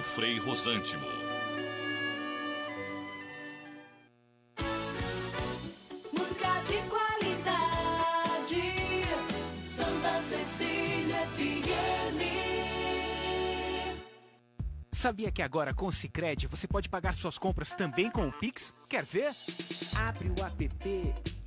com Frei Rosântimo. Música de qualidade, Santa Cecília FM. Sabia que agora com o Cicred você pode pagar suas compras também com o Pix? Quer ver? Abre o app,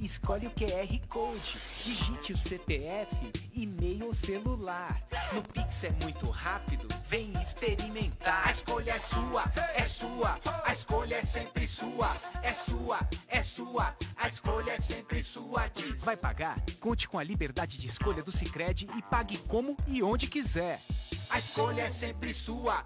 escolhe o QR Code, digite o CPF, e-mail ou celular. No Pix é muito rápido, vem experimentar. A escolha é sua, é sua, a escolha é sempre sua, é sua, é sua, a escolha é sempre sua. Diz. Vai pagar? Conte com a liberdade de escolha do Cicred e pague como e onde quiser. A escolha é sempre sua.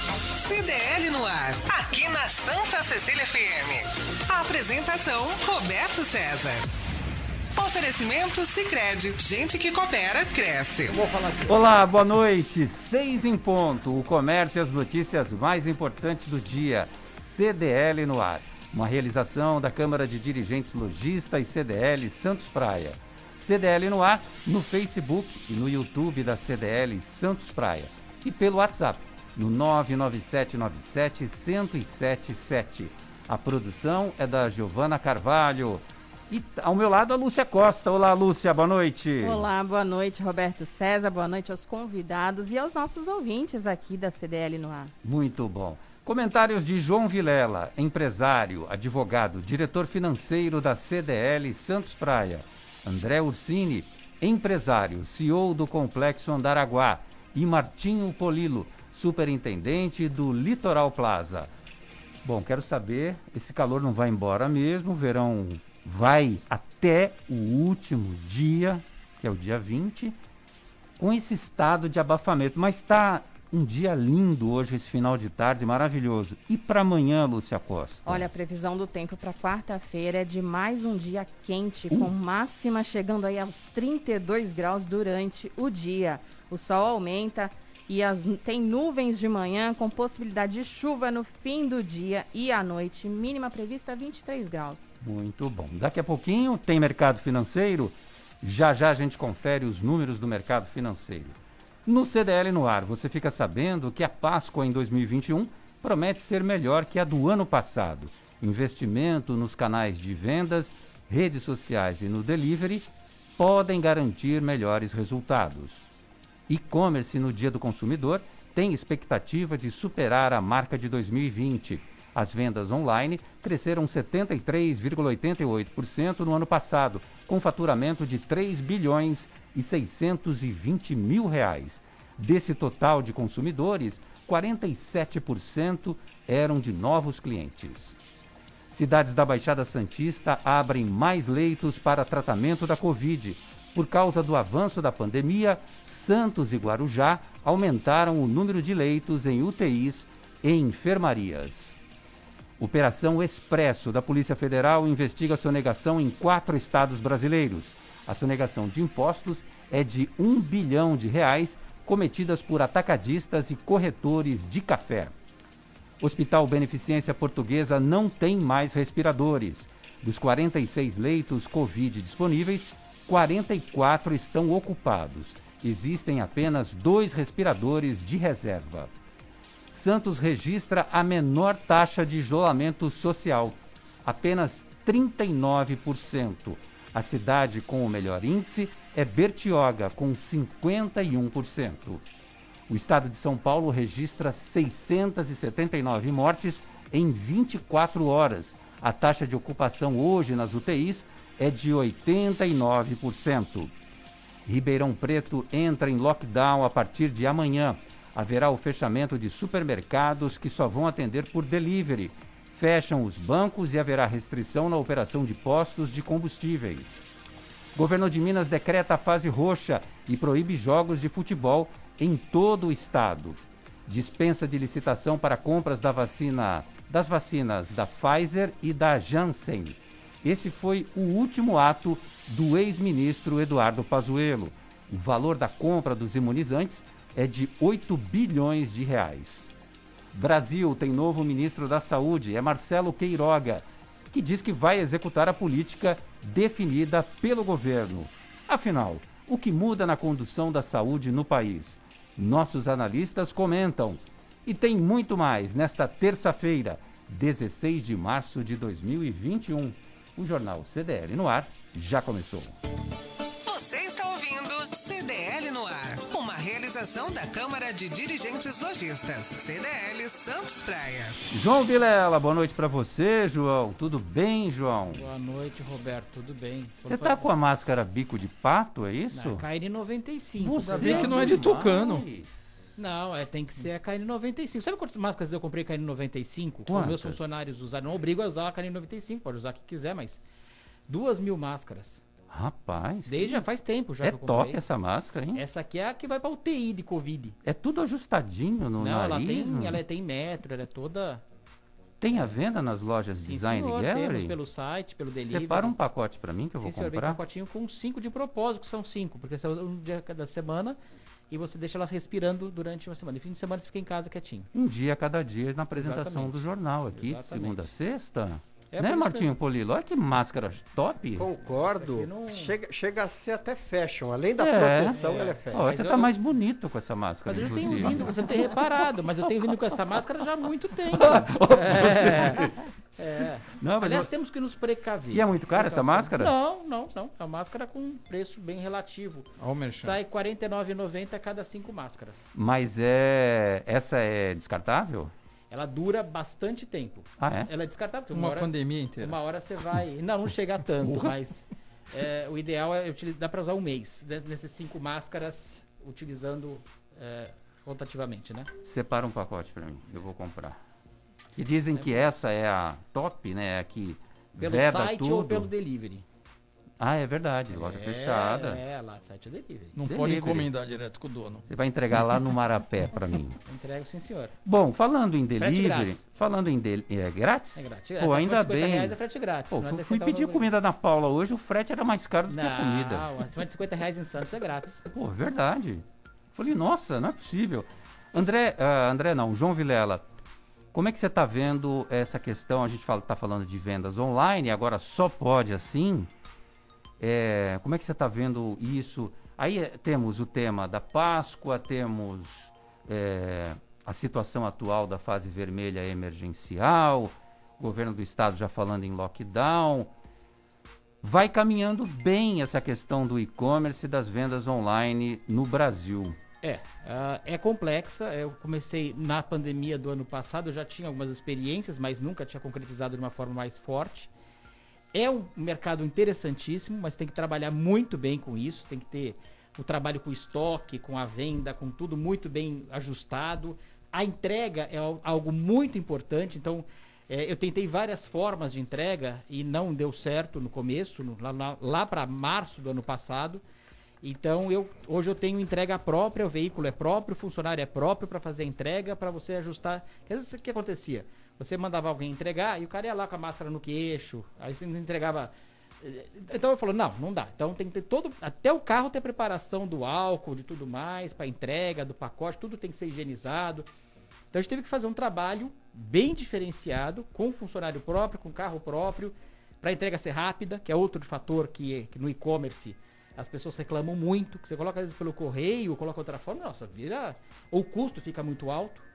CDL no ar, aqui na Santa Cecília FM. A apresentação, Roberto César. Oferecimento Sicredi, gente que coopera cresce. Olá, boa noite. Seis em ponto. O comércio e as notícias mais importantes do dia. CDL no ar. Uma realização da Câmara de Dirigentes Logista e CDL Santos Praia. CDL no ar no Facebook e no YouTube da CDL Santos Praia. E pelo WhatsApp no 99797-1077. A produção é da Giovana Carvalho. E ao meu lado a Lúcia Costa. Olá, Lúcia, boa noite. Olá, boa noite, Roberto César. Boa noite aos convidados e aos nossos ouvintes aqui da CDL no ar. Muito bom. Comentários de João Vilela, empresário, advogado, diretor financeiro da CDL Santos Praia. André Ursini, empresário, CEO do Complexo Andaraguá. E Martinho Polilo, superintendente do Litoral Plaza. Bom, quero saber, esse calor não vai embora mesmo, o verão vai até o último dia, que é o dia 20, com esse estado de abafamento. Mas está um dia lindo hoje, esse final de tarde, maravilhoso. E para amanhã, Lúcia Costa? Olha, a previsão do tempo para quarta-feira é de mais um dia quente, com máxima chegando aí aos 32 graus durante o dia. O sol aumenta e as, tem nuvens de manhã com possibilidade de chuva no fim do dia e à noite. Mínima prevista 23 graus. Muito bom. Daqui a pouquinho tem mercado financeiro. Já já a gente confere os números do mercado financeiro. No CDL no ar, você fica sabendo que a Páscoa em 2021 promete ser melhor que a do ano passado. Investimento nos canais de vendas, redes sociais e no delivery podem garantir melhores resultados. E-commerce no Dia do Consumidor tem expectativa de superar a marca de 2020. As vendas online cresceram 73,88% no ano passado, com faturamento de 3 bilhões e 620 mil reais. Desse total de consumidores, 47% eram de novos clientes. Cidades da Baixada Santista abrem mais leitos para tratamento da Covid. Por causa do avanço da pandemia, Santos e Guarujá aumentaram o número de leitos em UTIs e enfermarias. Operação Expresso da Polícia Federal investiga sonegação em quatro estados brasileiros. A sonegação de impostos é de um bilhão de reais cometidas por atacadistas e corretores de café. Hospital Beneficência Portuguesa não tem mais respiradores. Dos 46 leitos Covid disponíveis, 44 estão ocupados. Existem apenas dois respiradores de reserva. Santos registra a menor taxa de isolamento social, apenas 39%. A cidade com o melhor índice é Bertioga, com 51%. O estado de São Paulo registra 679 mortes em 24 horas. A taxa de ocupação hoje nas UTIs é de 89%. Ribeirão Preto entra em lockdown a partir de amanhã. Haverá o fechamento de supermercados que só vão atender por delivery. Fecham os bancos e haverá restrição na operação de postos de combustíveis. Governo de Minas decreta a fase roxa e proíbe jogos de futebol em todo o estado. Dispensa de licitação para compras da vacina, das vacinas da Pfizer e da Janssen. Esse foi o último ato do ex-ministro Eduardo Pazuello. O valor da compra dos imunizantes é de 8 bilhões de reais. Brasil tem novo ministro da Saúde, é Marcelo Queiroga, que diz que vai executar a política definida pelo governo. Afinal, o que muda na condução da saúde no país? Nossos analistas comentam. E tem muito mais nesta terça-feira, 16 de março de 2021. O jornal CDL no ar já começou. Você está ouvindo CDL no ar, uma realização da Câmara de Dirigentes Lojistas, CDL Santos Praia. João Vilela, boa noite para você, João. Tudo bem, João? Boa noite, Roberto. Tudo bem? Você tá com a máscara bico de pato, é isso? Na KN95. Você que não é de tucano. demais. Não, é, tem que ser a KN95. Sabe quantas máscaras eu comprei KN95? Com Quantas? meus funcionários usaram. Não obrigo a usar a KN95, pode usar o que quiser, mas duas mil máscaras. Rapaz, Desde já faz tempo já é que eu comprei. top essa máscara, hein? Essa aqui é a que vai pra UTI de Covid. É tudo ajustadinho no Não, ela nariz. tem, não? ela tem metro, ela é toda. Tem a venda nas lojas Sim, Design senhor, Gallery? pelo site, pelo delivery. Separa um pacote para mim que eu vou Sim, senhor, vem comprar. pacotinho com cinco de propósito, que são cinco, porque você usa um dia cada semana e você deixa elas respirando durante uma semana. E fim de semana você fica em casa quietinho. Um dia a cada dia na apresentação Exatamente. do jornal aqui, de Exatamente. segunda a sexta. É né, Martinho Polilo? Olha que máscara top. Concordo. Não- Chega, chega a ser até fashion. Além da É. proteção, ela é fashion. Mas você eu tá não- mais bonito com essa máscara, Mas eu tenho vindo, você não tem reparado, mas eu tenho vindo com essa máscara já há muito tempo. É, é. Não, mas Aliás, eu- temos que nos precaver. E é muito cara essa máscara? Não, não, não. É uma máscara com um preço bem relativo. Ó o merchan. Sai R$ 49,90 cada cinco máscaras. Mas é. Essa é descartável? Ela dura bastante tempo. Ah, é? Ela é descartável. porque Uma hora, pandemia inteira. Uma hora você vai. Não, não chega a tanto, mas é, o ideal é utilizar. Dá para usar um mês né, nessas cinco máscaras, utilizando é, rotativamente, né? Separa um pacote para mim, eu vou comprar. E dizem que essa é a top, né? A que Pelo veda site tudo. ou pelo delivery. Ah, é verdade, loja é, fechada. É, lá, site é delivery. Não Delivery. pode encomendar direto com o dono. Você vai entregar lá no Marapé para mim. Entrego sim, senhor. Bom, falando em delivery, falando em del é grátis? É grátis. Pô, ainda 50 bem. reais é frete grátis. Pô, não é fui- 10 fui centavos pedir comida na Paula hoje, o frete era mais caro do que a comida. Não, acima de 50 reais em Santos é grátis. Pô, verdade. Falei, nossa, não é possível. André, ah, André não, João Vilela, como é que você está vendo essa questão? A gente fala, tá falando de vendas online, agora só pode assim. É, como é que você está vendo isso? Aí eh, temos o tema da Páscoa, temos eh, a situação atual da fase vermelha emergencial, o governo do estado já falando em lockdown. Vai caminhando bem essa questão do e-commerce e das vendas online no Brasil. É, ah, é complexa. Eu comecei na pandemia do ano passado, eu já tinha algumas experiências, mas nunca tinha concretizado de uma forma mais forte. É um mercado interessantíssimo, mas tem que trabalhar muito bem com isso, tem que ter o trabalho com o estoque, com a venda, com tudo muito bem ajustado. A entrega é al- algo muito importante, então é, eu tentei várias formas de entrega e não deu certo no começo, no- lá, lá- lá para março do ano passado. Então eu hoje eu tenho entrega própria, o veículo é próprio, o funcionário é próprio para fazer a entrega, para você ajustar. Às vezes o que acontecia? Você mandava alguém entregar e o cara ia lá com a máscara no queixo, aí você não entregava. eh, Então eu falo, não, não dá. Então tem que ter todo. Até o carro ter preparação do álcool, de tudo mais, para entrega, do pacote, tudo tem que ser higienizado. Então a gente teve que fazer um trabalho bem diferenciado, com funcionário próprio, com carro próprio, para a entrega ser rápida, que é outro fator que, que no e-commerce as pessoas reclamam muito, que você coloca às vezes pelo correio, coloca outra forma, nossa, vira. Ou o custo fica muito alto.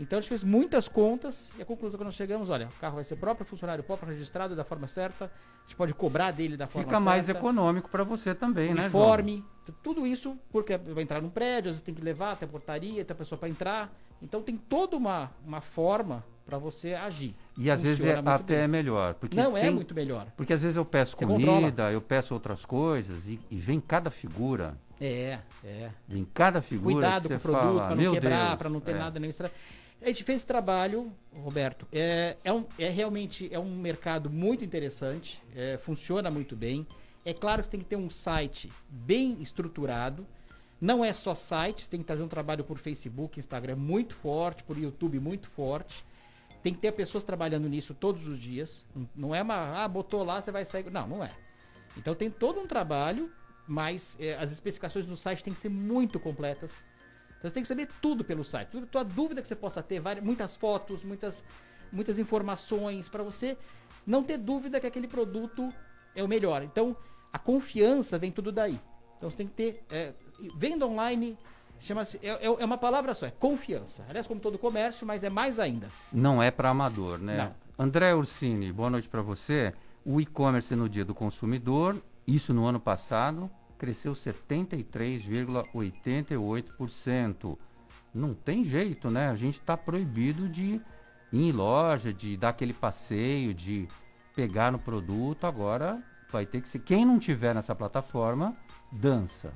Então a gente fez muitas contas e a conclusão que nós chegamos, olha, o carro vai ser próprio, funcionário próprio, registrado da forma certa, a gente pode cobrar dele da forma Fica mais certa econômico para você também, né? João? uniforme, tu- tudo isso porque vai entrar num prédio, às vezes tem que levar até a portaria, até a pessoa para entrar. Então tem toda uma, uma forma para você agir. E às vezes é Funciona até bem. é melhor. Porque Não é tem- muito melhor. Porque às vezes eu peço Você comida, controla. eu peço outras coisas e, e vem cada figura. É, é. Vem cada figura Cuidado com o produto para meu não quebrar, para não ter é. nada nem extra. A gente fez esse trabalho, Roberto. É, é, um, é realmente é um mercado muito interessante, é, funciona muito bem. É claro que tem que ter um site bem estruturado. Não é só site, tem que fazer um trabalho por Facebook, Instagram muito forte, por YouTube muito forte. Tem que ter pessoas trabalhando nisso todos os dias. Não é uma, ah, botou lá, você vai sair. Não, não é. Então tem todo um trabalho, mas é, as especificações do site têm que ser muito completas. Então você tem que saber tudo pelo site. Tudo, toda dúvida que você possa ter, várias, muitas fotos, muitas, muitas informações, para você não ter dúvida que aquele produto é o melhor. Então a confiança vem tudo daí. Então você tem que ter. É, venda online chama-se. É, é- é uma palavra só, é confiança. Aliás, como todo comércio, mas é mais ainda. Não é para amador, né? André Ursini, boa noite para você. O e-commerce no dia do consumidor, isso no ano passado, cresceu 73,88%. Não tem jeito, né? A gente está proibido de ir em loja, de dar aquele passeio, de pegar no produto. Agora vai ter que ser. Quem não tiver nessa plataforma, dança.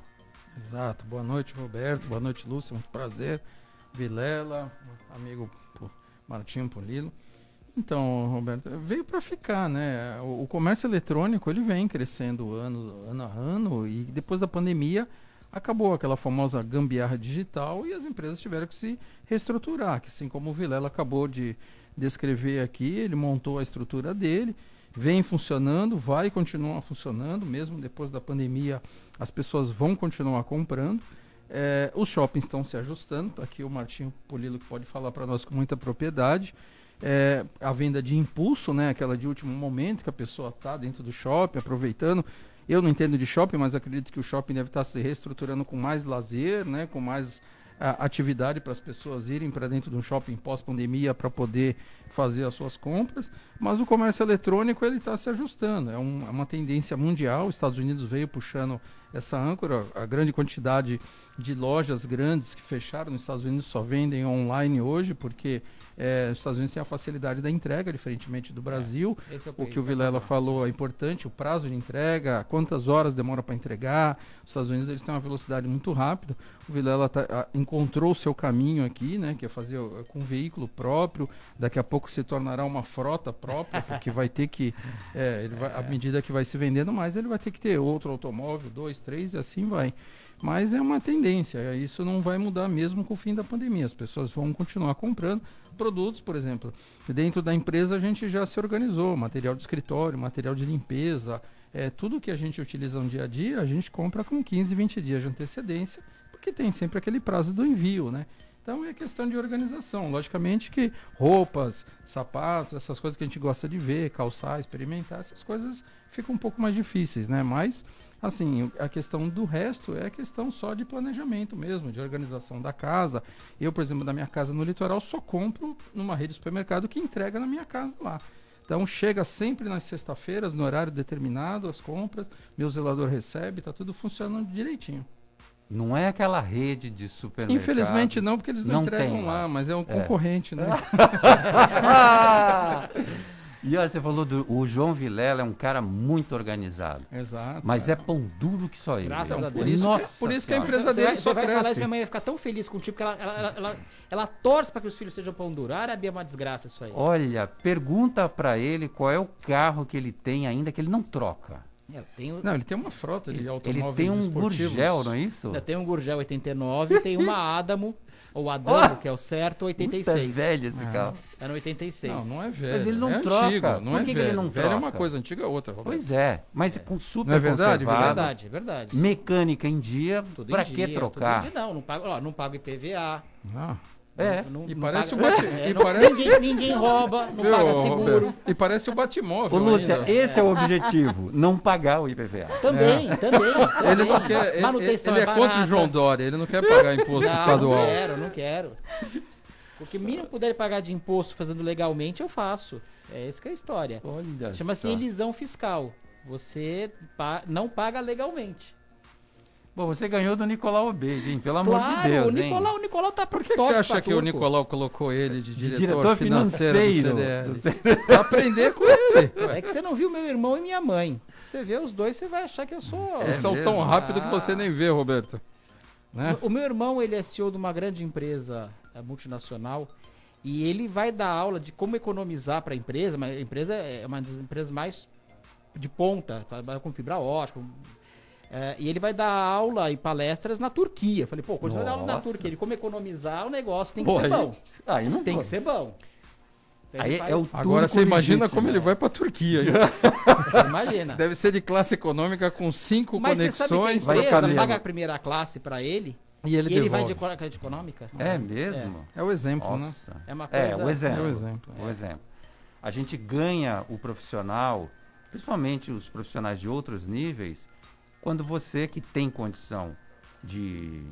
Exato. Boa noite, Roberto. Boa noite, Lúcia. Muito prazer. Vilela, amigo Martinho Polilo. Então, Roberto, veio para ficar, né? O, o comércio eletrônico ele vem crescendo ano, ano a ano e depois da pandemia acabou aquela famosa gambiarra digital e as empresas tiveram que se reestruturar, que assim como o Vilela acabou de descrever aqui, ele montou a estrutura dele, vem funcionando, vai continuar funcionando, mesmo depois da pandemia, as pessoas vão continuar comprando. É, os shoppings estão se ajustando, tá aqui o Martinho Polilo que pode falar para nós com muita propriedade. É, a venda de impulso, né, aquela de último momento que a pessoa está dentro do shopping, aproveitando. Eu não entendo de shopping, mas acredito que o shopping deve estar se reestruturando com mais lazer, né, com mais a, atividade para as pessoas irem para dentro de um shopping pós-pandemia para poder fazer as suas compras. Mas o comércio eletrônico ele está se ajustando. É, um- é uma tendência mundial. Os Estados Unidos veio puxando essa âncora. A grande quantidade de lojas grandes que fecharam nos Estados Unidos só vendem online hoje, porque eh, os Estados Unidos têm a facilidade da entrega, diferentemente do Brasil. Esse é O que o Vilela falou é importante, o prazo de entrega, quantas horas demora para entregar. Os Estados Unidos eles têm uma velocidade muito rápida. O Vilela tá- encontrou o seu caminho aqui, né, que é fazer uh, com veículo próprio. Daqui a pouco se tornará uma frota própria, porque vai ter que, é, vai, à medida que vai se vendendo mais, ele vai ter que ter outro automóvel, dois, três e assim vai. Mas é uma tendência, é, isso não vai mudar mesmo com o fim da pandemia. As pessoas vão continuar comprando produtos, por exemplo. Dentro da empresa a gente já se organizou, material de escritório, material de limpeza, é, tudo que a gente utiliza no dia a dia, a gente compra com 15, 20 dias de antecedência, porque tem sempre aquele prazo do envio, né? Então é questão de organização. Logicamente que roupas, sapatos, essas coisas que a gente gosta de ver, calçar, experimentar, essas coisas ficam um pouco mais difíceis, né? Mas, assim, a questão do resto é a questão só de planejamento mesmo, de organização da casa. Eu, por exemplo, da minha casa no litoral, só compro numa rede de supermercado que entrega na minha casa lá. Então chega sempre nas sexta-feiras, no horário determinado, as compras, meu zelador recebe, tá tudo funcionando direitinho. Não é aquela rede de supermercado. Infelizmente não, porque eles não, Não entregam tem lá, mas é um É. concorrente, né? e olha, você falou do o João Vilela é um cara muito organizado. Exato. Mas é pão duro que só ele. Graças Então, a por Deus. isso, Nossa por isso que a empresa Você dele vai, só vai falar isso, cresce. minha mãe vai ficar tão feliz contigo, porque ela, ela, ela, ela, ela torce para que os filhos sejam pão duro. A Árabe é uma desgraça isso aí. Olha, pergunta pra ele qual é o carro que ele tem ainda que ele não troca. Eu tenho, Não, ele tem uma frota de Ele, automóveis ele tem um esportivos. Gurgel, não é isso? eu tenho um Gurgel 89, tem uma Adamo, ou Adamo, que é o certo, Puta 86. velho esse Ah. carro. É no 86. Não, não é velho. Mas ele não é troca. Antigo, não Por é que que velho. ele não velho é uma troca? coisa, antiga é outra. Roberto. Pois é, mas com super Não é verdade, É verdade, é verdade. mecânica em dia, Tudo pra em que dia, trocar? tudo em dia. Não, não pago, ó, não pago IPVA. Ah. É. Não, E não parece paga- o bate- é, e não- parece- ninguém, ninguém rouba, não Viu, paga Roberto? seguro. E parece o Batmóvel Ô Lúcia, ainda. esse é o objetivo, não pagar o IPVA. Também, também, também. Ele não quer, ele, Manutenção ele é contra o. João Dória, ele não quer pagar imposto Não, estadual. Não quero, não quero. O que mínimo puder pagar de imposto fazendo legalmente, eu faço. É essa que é a história. Olha Chama-se elisão fiscal. Você pa- não paga legalmente. Bom, você ganhou do Nicolau Obeide, hein? Pelo amor claro, de Deus, o hein? Nicolau, o Nicolau tá Por que, que você acha que o Nicolau colocou ele de De diretor, diretor financeiro, financeiro do CDL? Pra aprender com ele. É que você não viu meu irmão e minha mãe. Se você vê os dois, você vai achar que eu sou. Eles são tão rápido que Ah. você nem vê, Roberto. Né? O meu irmão, ele é CEO de uma grande empresa eh, multinacional E ele vai dar aula de como economizar para a empresa, mas a empresa é uma das empresas mais de ponta, trabalha com fibra ótica. É, e ele vai dar aula e palestras na Turquia. Falei, pô, quando você vai dar aula na. Turquia, ele como economizar o negócio tem que Pô, ser aí- bom. Aí não Tem que pode. ser bom. Então ele Aí faz- é o Agora você imagina legítimo, como ele né? vai pra Turquia. hein? Imagina. Deve ser de classe econômica com cinco Mas você sabe que a conexões. vai empresa ficar mesmo. paga a primeira classe para ele E ele e ele vai de de econômica? É mesmo? É o exemplo, né? Nossa. É uma É, coisa- o exemplo. É o exemplo. O exemplo. A gente ganha o profissional, principalmente os profissionais de outros níveis, quando você que tem condição de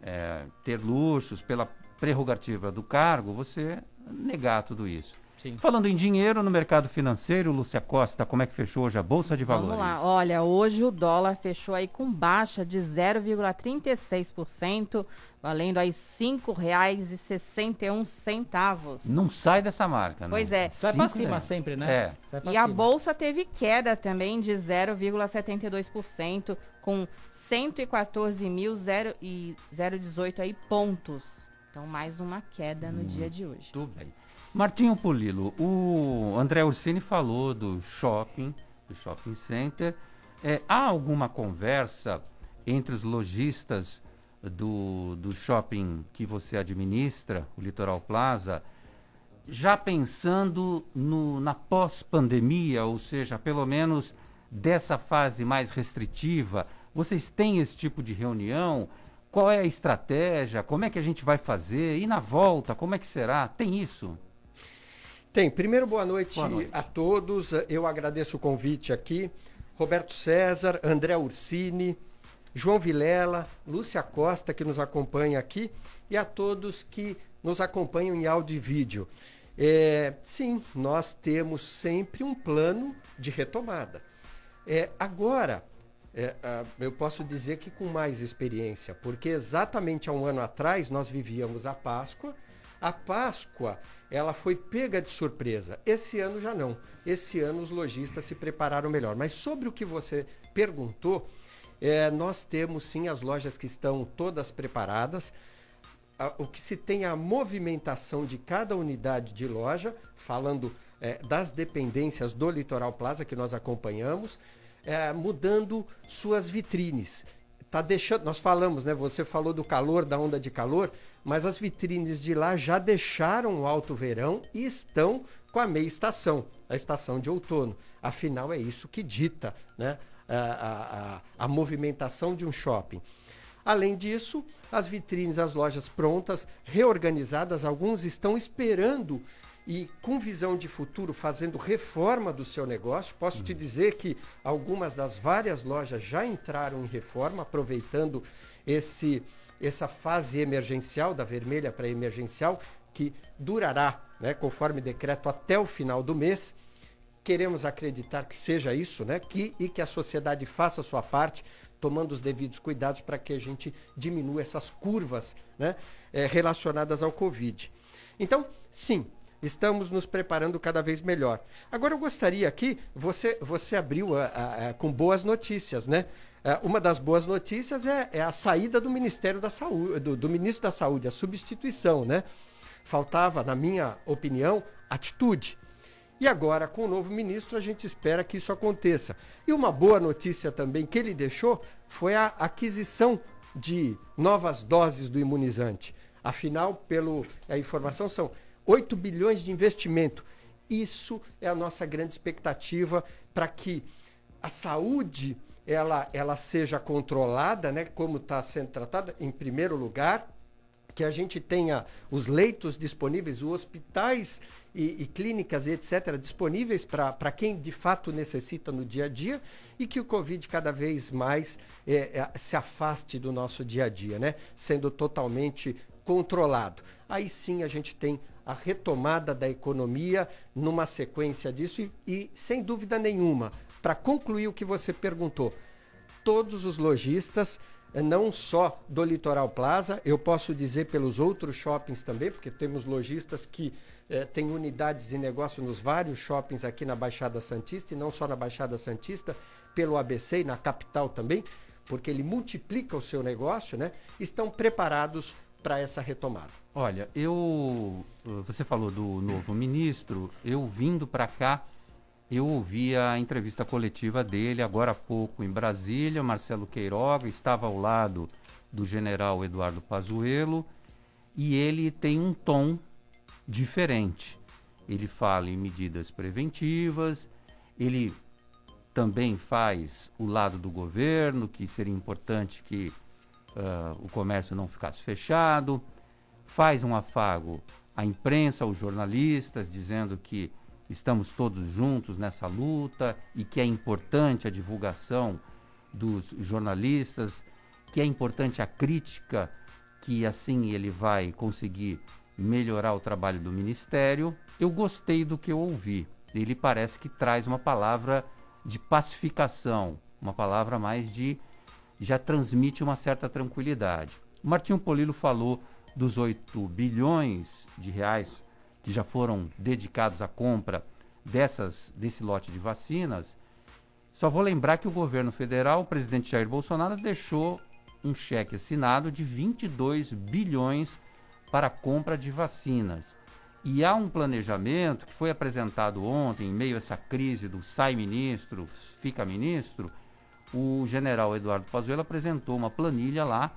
é, ter luxos pela prerrogativa do cargo, você negar tudo isso. Sim. Falando em dinheiro no mercado financeiro, Lúcia Costa, como é que fechou hoje a Bolsa de Valores? Vamos lá. Olha, hoje o dólar fechou aí com baixa de 0,36%, valendo aí R$ 5,61. Não sai dessa marca, né? Pois é. Sai pra Cinco cima reais. sempre, né? É. E a cima. bolsa teve queda também de 0,72%, com 114.018 aí pontos. Então, mais uma queda no dia de hoje. Muito bem. Martinho Polilo, o André Ursini falou do shopping, do shopping center. É, há alguma conversa entre os lojistas do, do shopping que você administra, o Litoral Plaza, já pensando no, na pós-pandemia, ou seja, pelo menos dessa fase mais restritiva? Vocês têm esse tipo de reunião? Qual é a estratégia? Como é que a gente vai fazer? E na volta, como é que será? Tem isso? Tem. Primeiro, boa noite, Boa noite. a todos. Eu agradeço o convite aqui. Roberto César, André Ursini, João Vilela, Lúcia Costa, que nos acompanha aqui, e a todos que nos acompanham em áudio e vídeo. É, sim, nós temos sempre um plano de retomada. É, agora, é, eu posso dizer que com mais experiência, porque exatamente há um ano atrás nós vivíamos a Páscoa. A Páscoa, ela foi pega de surpresa. Esse ano já não. Esse ano os lojistas se prepararam melhor. Mas sobre o que você perguntou, é, nós temos sim as lojas que estão todas preparadas. O que se tem é a movimentação de cada unidade de loja, falando eh, das dependências do Litoral Plaza que nós acompanhamos, eh, mudando suas vitrines. Tá deixando, nós falamos, né? Você falou do calor, da onda de calor, mas as vitrines de lá já deixaram o alto verão e estão com a meia estação, a estação de outono. Afinal, é isso que dita, né? a- a- a- a movimentação de um shopping. Além disso, as vitrines, as lojas prontas, reorganizadas, alguns estão esperando e com visão de futuro fazendo reforma do seu negócio. Posso te dizer que algumas das várias lojas já entraram em reforma, aproveitando esse essa fase emergencial da vermelha para emergencial que durará, né, conforme decreto até o final do mês queremos acreditar que seja isso, né? Que, e que a sociedade faça a sua parte, tomando os devidos cuidados para que a gente diminua essas curvas né? eh, relacionadas ao Covid. Então, sim, estamos nos preparando cada vez melhor. Agora eu gostaria aqui, você, você abriu a- a- a- com boas notícias, né? Eh, Uma das boas notícias é, é a saída do Ministério da Saúde, do, do Ministro da Saúde, a substituição, né? Faltava, na minha opinião, atitude. E agora, com o novo ministro, a gente espera que isso aconteça. E uma boa notícia também que ele deixou foi a aquisição de novas doses do imunizante. Afinal, pelo a informação são 8 bilhões de investimento. Isso é a nossa grande expectativa para que a saúde ela, ela seja controlada, né, como está sendo tratada, em primeiro lugar, que a gente tenha os leitos disponíveis, os hospitais e, e clínicas etc. disponíveis para quem de fato necessita no dia a dia e que o Covid cada vez mais é, é, se afaste do nosso dia a dia, né? sendo totalmente controlado. Aí sim a gente tem a retomada da economia numa sequência disso e, e sem dúvida nenhuma, para concluir o que você perguntou, todos os lojistas, eh, não só do Litoral Plaza, eu posso dizer pelos outros shoppings também, porque temos lojistas que eh, têm unidades de negócio nos vários shoppings aqui na Baixada Santista e não só na Baixada Santista, pelo ABC e na capital também, porque ele multiplica o seu negócio, né? Estão preparados para essa retomada? Olha, eu. Você falou do novo ministro, eu vindo para cá, eu ouvi a entrevista coletiva dele agora há pouco em Brasília. Marcelo Queiroga estava ao lado do general Eduardo Pazuello e ele tem um tom diferente. Ele fala em medidas preventivas, ele também faz o lado do governo, que seria importante que uh, o comércio não ficasse fechado, faz um afago à imprensa, aos jornalistas, dizendo que estamos todos juntos nessa luta e que é importante a divulgação dos jornalistas, que é importante a crítica, que assim ele vai conseguir melhorar o trabalho do ministério. Eu gostei do que eu ouvi. Ele parece que traz uma palavra de pacificação, uma palavra mais de já transmite uma certa tranquilidade. O Martinho Polilo falou dos 8 bilhões de reais que já foram dedicados à compra dessas, desse lote de vacinas. Só vou lembrar que o governo federal, o presidente Jair Bolsonaro, deixou um cheque assinado de 22 bilhões para a compra de vacinas. E há um planejamento que foi apresentado ontem, em meio a essa crise do sai ministro, fica ministro, o general Eduardo Pazuello apresentou uma planilha lá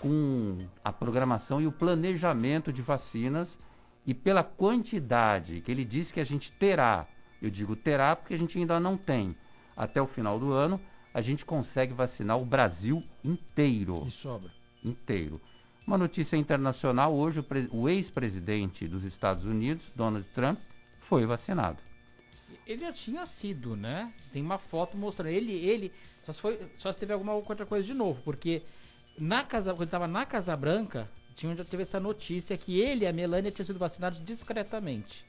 com a programação e o planejamento de vacinas e pela quantidade que ele disse que a gente terá, eu digo terá porque a gente ainda não tem, até o final do ano, a gente consegue vacinar o Brasil inteiro. E sobra. Inteiro. Uma notícia internacional, hoje o, o ex-presidente dos Estados Unidos, Donald Trump, foi vacinado. Ele já tinha sido, né? Tem uma foto mostrando ele, ele só se, foi, só se teve alguma outra coisa de novo, porque na casa, quando estava na Casa Branca, tinha já teve essa notícia que ele e a Melania tinham sido vacinados discretamente.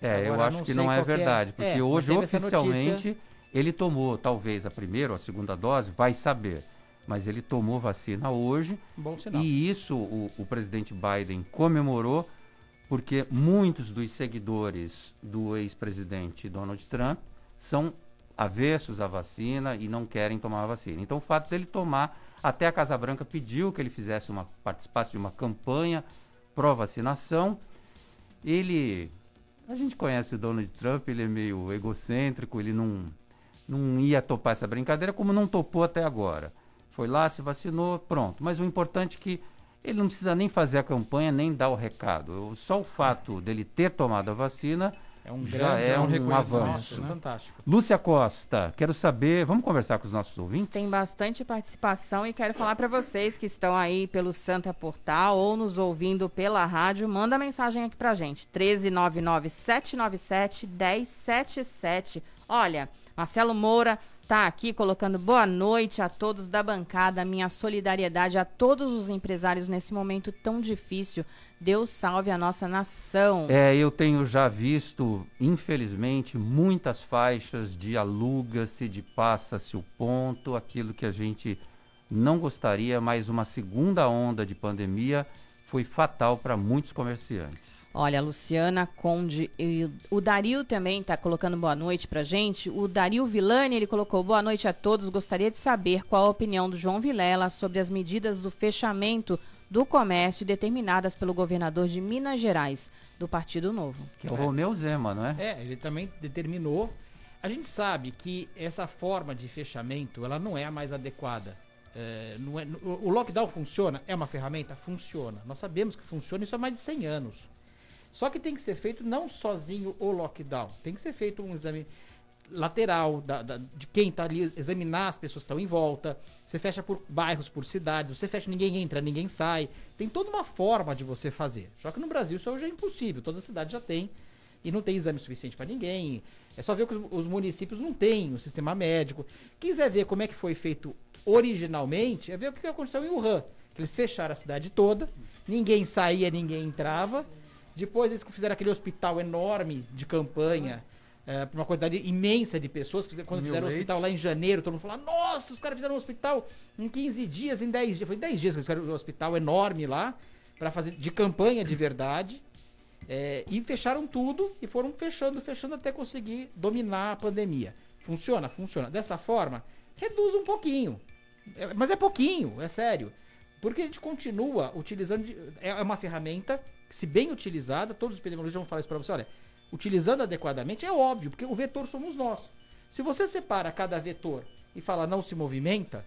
É, Agora, eu acho que não é verdade, porque é, hoje oficialmente ele tomou talvez a primeira ou a segunda dose, vai saber. Mas ele tomou vacina hoje. Bom sinal. E isso o, o presidente Biden comemorou, porque muitos dos seguidores do ex-presidente Donald Trump são avessos à vacina e não querem tomar a vacina. Então o fato dele tomar, até a Casa Branca pediu que ele fizesse uma participasse de uma campanha pró-vacinação. Ele a gente conhece o Donald Trump, ele é meio egocêntrico, ele não não ia topar essa brincadeira, como não topou até agora. Foi lá, se vacinou, pronto. Mas o importante é que ele não precisa nem fazer a campanha, nem dar o recado. Só o fato dele ter tomado a vacina é um já grande, é um, um avanço. Né? Fantástico. Lúcia Costa, quero saber, vamos conversar com os nossos ouvintes? Tem bastante participação e quero falar para vocês que estão aí pelo Santa Portal ou nos ouvindo pela rádio, manda mensagem aqui pra gente. 1399 797 1077. Olha, Marcelo Moura está aqui colocando boa noite a todos da bancada, minha solidariedade a todos os empresários nesse momento tão difícil. Deus salve a nossa nação. É, eu tenho já visto, infelizmente, muitas faixas de aluga-se, de passa-se o ponto, aquilo que a gente não gostaria, mas uma segunda onda de pandemia foi fatal para muitos comerciantes. Olha, a Luciana Conde, e o Dario também está colocando boa noite pra gente. O Dario Villani, ele colocou boa noite a todos. Gostaria de saber qual a opinião do João Vilela sobre as medidas do fechamento do comércio determinadas pelo governador de Minas Gerais, do Partido Novo. Que é o Romeu Zema, não é? É, ele também determinou. A gente sabe que essa forma de fechamento, ela não é a mais adequada. É, não é, o lockdown funciona? É uma ferramenta? Funciona. Nós sabemos que funciona isso há mais de 100 anos. Só que tem que ser feito não sozinho o lockdown, tem que ser feito um exame lateral da, da, de quem está ali, examinar as pessoas que estão em volta. Você fecha por bairros, por cidades, você fecha, ninguém entra, ninguém sai. Tem toda uma forma de você fazer. Só que no Brasil isso hoje é impossível, toda cidade já tem e não tem exame suficiente para ninguém. É só ver que os, os municípios não têm o sistema médico. Quiser ver como é que foi feito originalmente, é ver o que aconteceu em Wuhan. Eles fecharam a cidade toda, ninguém saía, ninguém entrava depois eles fizeram aquele hospital enorme de campanha, é, para uma quantidade imensa de pessoas. Quando fizeram o hospital lá em janeiro, todo mundo falou: Nossa, os caras fizeram um hospital em 15 dias, em 10 dias. Foi 10 dias que eles fizeram um hospital enorme lá, para fazer de campanha de verdade. É, e fecharam tudo e foram fechando, fechando até conseguir dominar a pandemia. Funciona? Funciona. Dessa forma, reduz um pouquinho. É, mas é pouquinho, é sério. Porque a gente continua utilizando. de- é é uma ferramenta se bem utilizada, todos os epidemiologistas vão falar isso para você, olha, utilizando adequadamente é óbvio, porque o vetor somos nós. Se você separa cada vetor e fala não se movimenta,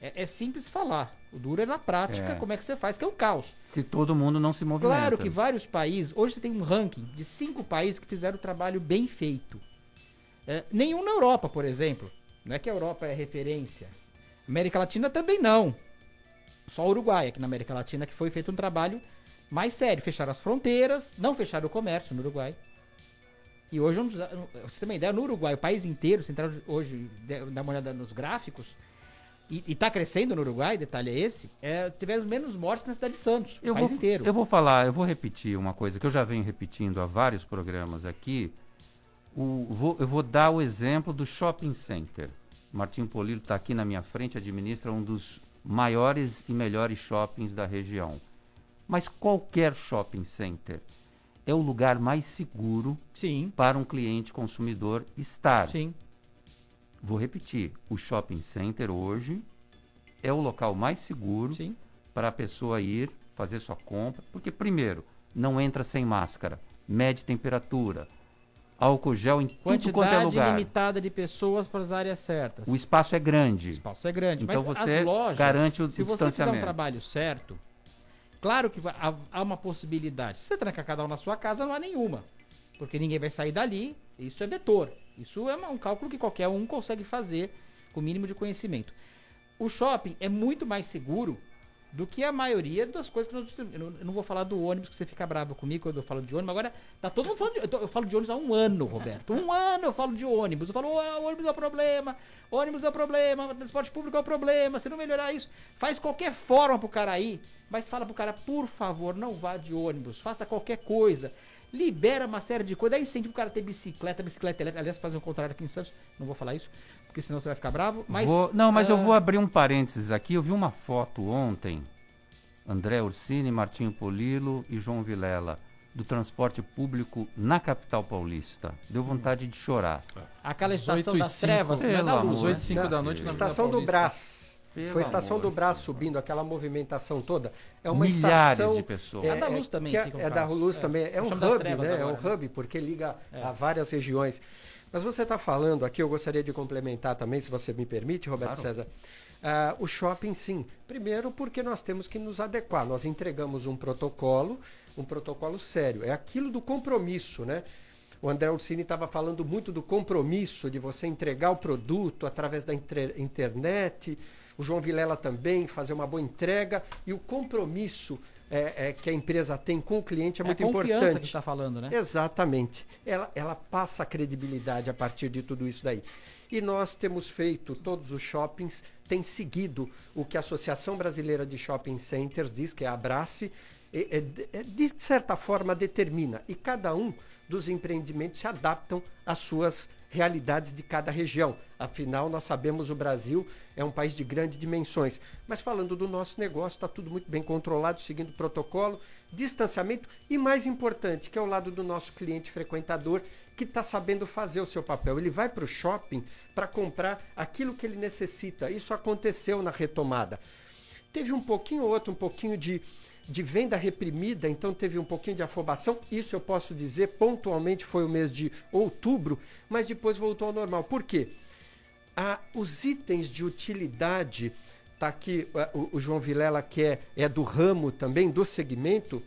é, é simples falar. O duro é na prática, É. como é que você faz, que é um caos. Se todo mundo não se movimenta. Claro que vários países, hoje você tem um ranking de cinco países que fizeram o trabalho bem feito. É, nenhum na Europa, por exemplo. Não é que a Europa é referência. América Latina também não. Só o Uruguai aqui na América Latina que foi feito um trabalho mais sério. Fecharam as fronteiras, não fecharam o comércio no Uruguai. E hoje, você tem uma ideia, no Uruguai, o país inteiro, você entrar hoje, dá uma olhada nos gráficos, e, e tá crescendo no Uruguai, detalhe é esse, é, tivemos menos mortes na cidade de Santos, Eu o país vou, inteiro. eu vou falar, eu vou repetir uma coisa que eu já venho repetindo há vários programas aqui. O- vou- eu vou dar o exemplo do shopping center. Martim Polilo está aqui na minha frente, administra um dos maiores e melhores shoppings da região. Mas qualquer shopping center é o lugar mais seguro Sim, para um cliente consumidor estar. sim. Vou repetir, o shopping center hoje é o local mais seguro Sim. para a pessoa ir fazer sua compra, porque primeiro, não entra sem máscara, mede temperatura, álcool gel em tudo quanto é Quantidade lugar. limitada de pessoas para as áreas certas. O espaço é O grande. espaço é grande, Então mas você as lojas, garante o se você fizer um distanciamento. trabalho certo, claro que há, uma possibilidade. Se você trancar cada um na sua casa, não há nenhuma. Porque ninguém vai sair dali, isso é vetor. Isso é um cálculo que qualquer um consegue fazer com o mínimo de conhecimento. O shopping é muito mais seguro do que a maioria das coisas que nós. Eu não, vou falar do ônibus, que você fica bravo comigo quando eu falo de ônibus. Agora, tá todo mundo falando de. Eu, eu falo de ônibus há um ano, Roberto. Um ano eu falo de ônibus. Eu falo, "Ô, ônibus é o problema, ônibus é o problema, transporte público é o problema. Se não melhorar isso, faz qualquer forma pro cara ir, mas fala pro cara, por favor, não vá de ônibus, faça qualquer coisa. Libera uma série de coisas, dá incentivo pro cara ter bicicleta, bicicleta elétrica. Aliás, faz o contrário aqui em Santos. Não vou falar isso, porque senão você vai ficar bravo. Mas, Vou- não, mas eu ah, vou abrir um parênteses aqui. Eu vi uma foto ontem, André Ursini, Martinho Polilo e João Vilela, do transporte público na capital paulista. Deu vontade de chorar. Aquela estação 8 das 5, trevas, é da luz, Às né? 8 e 5 da noite na Estação do. Brás. Pelo Foi a estação amor do Deus. subindo, aquela movimentação toda. É uma Milhares estação. de pessoas. É da Luz também É, um é da. Luz É. também. É um hub, né? É agora, um né? hub, porque liga É. a várias regiões. Mas você está falando aqui, eu gostaria de complementar também, se você me permite, Roberto Claro. César. Ah, o shopping, sim. Primeiro, porque nós temos que nos adequar. Nós entregamos um protocolo, um protocolo sério. É aquilo do compromisso, né? O André Ursini estava falando muito do compromisso de você entregar o produto através da internet. O João Vilela também, fazer uma boa entrega. E o compromisso é, é, que a empresa tem com o cliente é, É a muito confiança importante. que está falando, né? Exatamente. Ela, ela passa credibilidade a partir de tudo isso daí. E nós temos feito, todos os shoppings têm seguido o que a Associação Brasileira de Shopping Centers diz, que é a Abrace, de- é de certa forma determina. E cada um dos empreendimentos se adaptam às suas realidades de cada região. Afinal, nós sabemos o Brasil é um país de grandes dimensões. Mas falando do nosso negócio, está tudo muito bem controlado, seguindo protocolo, distanciamento e mais importante, que é o lado do nosso cliente frequentador que está sabendo fazer o seu papel. Ele vai para o shopping para comprar aquilo que ele necessita. Isso aconteceu na retomada. Teve um pouquinho ou outro, um pouquinho de, de venda reprimida, então teve um pouquinho de afobação. Isso eu posso dizer, pontualmente foi o mês de outubro, mas depois voltou ao normal. Por quê? Ah, os itens de utilidade, tá aqui ah, o, o João Vilela, que é, é do ramo também, do segmento,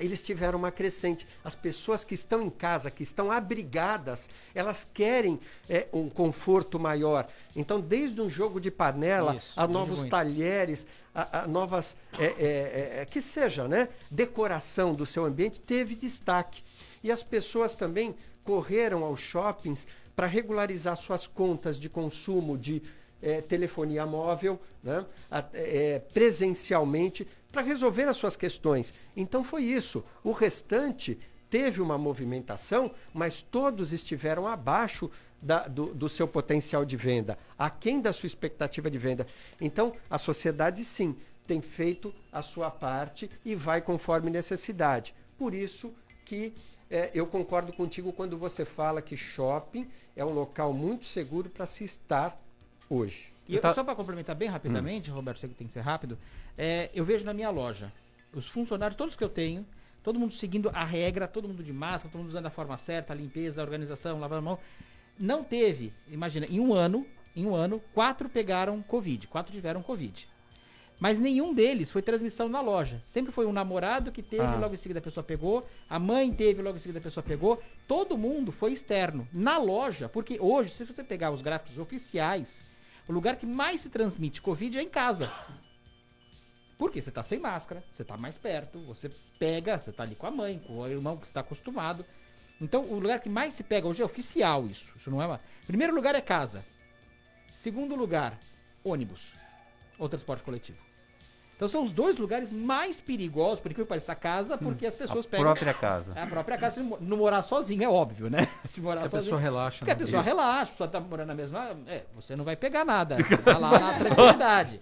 eles tiveram uma crescente. As pessoas que estão em casa, que estão abrigadas, elas querem é, um conforto maior. Então, desde um jogo de panela Isso, a novos talheres, a, a novas. é, é, é, que seja, né? Decoração do seu ambiente, teve destaque. E as pessoas também correram aos shoppings para regularizar suas contas de consumo de eh, telefonia móvel, né? Eh, presencialmente, para resolver as suas questões. Então foi isso. O restante teve uma movimentação, mas todos estiveram abaixo da- do, do seu potencial de venda, aquém da sua expectativa de venda. Então, a sociedade sim tem feito a sua parte e vai conforme necessidade. Por isso que eh, eu concordo contigo quando você fala que shopping é um local muito seguro para se estar hoje. E eu- tá- só para complementar bem Hum. rapidamente, Roberto, sei que tem que ser rápido, é, eu vejo na minha loja, os funcionários, todos que eu tenho, todo mundo seguindo a regra, todo mundo de máscara, todo mundo usando a forma certa, a limpeza, a organização, lavando a mão. Não teve, imagina, em um ano, em um ano, quatro pegaram Covid, quatro tiveram Covid. Mas nenhum deles foi transmissão na loja. Sempre foi um namorado que teve, Ah. logo em seguida a pessoa pegou, a mãe teve, logo em seguida a pessoa pegou. Todo mundo foi externo. Na loja, porque hoje, se você pegar os gráficos oficiais, o lugar que mais se transmite Covid é em casa. Porque você tá sem máscara, você tá mais perto, você pega, você tá ali com a mãe, com o irmão que está acostumado. Então, o lugar que mais se pega hoje é oficial isso. Isso não é uma... Primeiro lugar é casa. Segundo lugar, ônibus ou transporte coletivo. Então são os dois lugares mais perigosos, por que pareça a casa, porque as pessoas a pegam própria casa. a própria casa, se não mo- não morar sozinho, é óbvio, né? Se morar A sozinho. pessoa relaxa. Porque a né? pessoa relaxa, a pessoa tá morando na mesma. É, você não vai pegar nada. Tá lá na tranquilidade.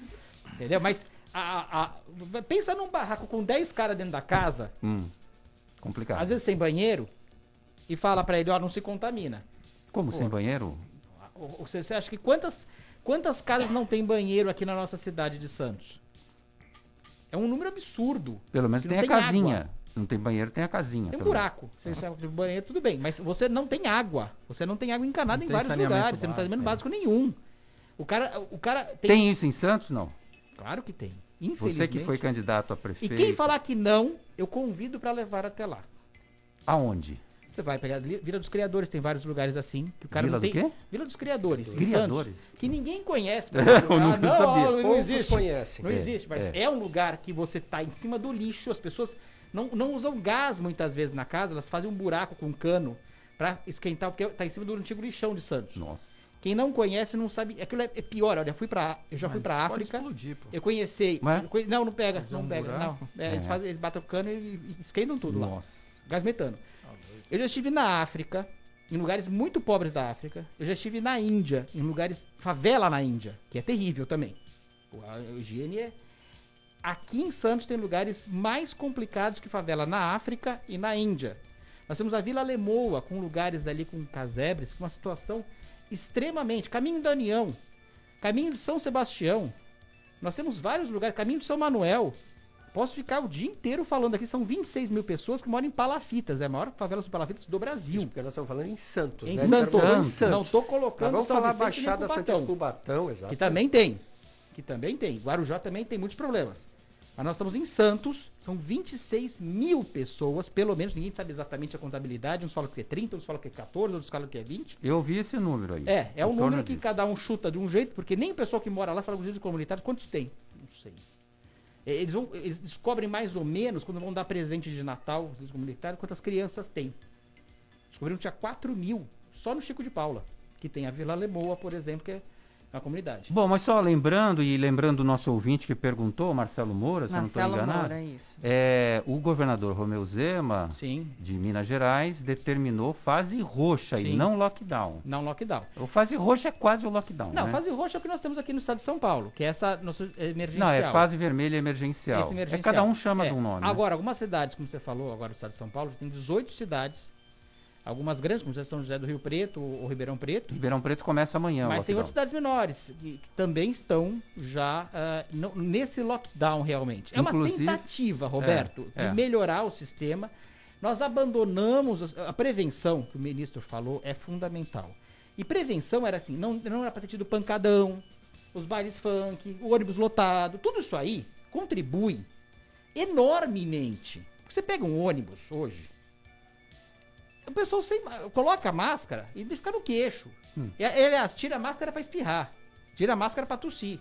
Entendeu? Mas a- a- pensa num barraco com 10 caras dentro da casa, Hum, complicado. às vezes sem banheiro, e fala pra ele, ó, não se contamina. Como Pô. sem banheiro? Você, você acha que quantas, quantas casas não tem banheiro aqui na nossa cidade de Santos? É um número absurdo. Pelo menos Se tem não a tem casinha. água. Se não tem banheiro, tem a casinha. Tem um buraco. Você sabe que o banheiro, tudo bem. Mas você não tem água. Você não tem água encanada Não em tem vários lugares. Você não tem básico, saneamento é. básico nenhum. O cara, o cara tem, Tem isso em Santos? Não. Claro que tem. Você Infelizmente. que foi candidato a E prefeito. quem falar que não, eu convido pra levar até lá. Aonde? Você vai pegar Vila dos Criadores, tem vários lugares assim. Que o cara Vila não do tem... quê? Vila dos Criadores. Criadores? Santos, que ninguém conhece. Eu não Ah, não, sabia. não existe. conhecem. Não É, existe, mas é. é. um lugar que você tá em cima do lixo, as pessoas não, não usam gás muitas vezes na casa, elas fazem um buraco com um cano pra esquentar, porque tá em cima do antigo lixão de Santos. Nossa. Quem não conhece não sabe, aquilo é, é pior, olha, eu fui para eu já fui Mas pra pode África. explodir, pô. Eu conheci, Mas- eu conhe- não, não pega, não um pega, buraco? não. É, Eles, É. fazem, eles batem o cano e, e esquentam tudo lá. Nossa. Gás metano. Eu já estive na África, em lugares muito pobres da África. Eu já estive na Índia, em lugares. favela na Índia, que é terrível também. A higiene é. Aqui em Santos tem lugares mais complicados que favela na África e na Índia. Nós temos a Vila Lemoa, com lugares ali com casebres, com uma situação extremamente. Caminho da União, caminho de São Sebastião. Nós temos vários lugares, caminho de São Manuel. Posso ficar o dia inteiro falando aqui, são 26 mil pessoas que moram em Palafitas, é a maior favela de Palafitas do Brasil. Isso, porque nós estamos falando em Santos, Em né? Santos. Estamos Santos. Não tô colocando Mas vamos São falar Vicente Baixada Santista Cubatão, exato. que também tem. Que também tem. Guarujá também tem muitos problemas. Mas nós estamos em Santos, são 26 mil pessoas, pelo menos, ninguém sabe exatamente a contabilidade, uns falam que é 30, outros falam que é 14, outros falam que é 20. Eu vi esse número aí. É, é Em um número que disso. cada um chuta de um jeito, porque nem o pessoal que mora lá fala com os comunitários, quantos tem? Não sei. É, Eles, vão, eles descobrem mais ou menos, quando vão dar presente de Natal, quantas crianças tem. Descobriram que tinha 4 mil, só no Chico de Paula, que tem a Vila Lemoa, por exemplo, que é uma comunidade. Bom, mas só lembrando e lembrando o nosso ouvinte que perguntou, Marcelo Moura, se eu não Marcelo estou enganado. Moura, isso. É, o governador Romeu Zema, Sim, de Minas Gerais, determinou fase roxa e Sim. não lockdown. não lockdown. O fase roxa é quase o lockdown. Não, né? fase roxa é o que nós temos aqui no estado de São Paulo, que é essa nossa emergencial. Não, é fase vermelha emergencial. Esse emergencial. É, cada um chama É. de um nome. né? Agora, algumas cidades, como você falou, agora no estado de São Paulo, tem 18 cidades. Algumas grandes, como São José do Rio Preto ou Ribeirão Preto. Ribeirão Preto começa amanhã. Mas tem outras cidades menores que, que também estão já ah, no- nesse lockdown realmente. É uma Inclusive- tentativa, Roberto, É, de é. melhorar o sistema. Nós abandonamos os- a prevenção que o ministro falou é fundamental. E prevenção era assim, não, não era para ter tido pancadão, os bailes funk, o ônibus lotado, tudo isso aí contribui enormemente. Você pega um ônibus hoje, o pessoal sem, coloca a máscara e ficar no queixo. Hum. E, aliás, tira a máscara pra espirrar. Tira a máscara pra tossir.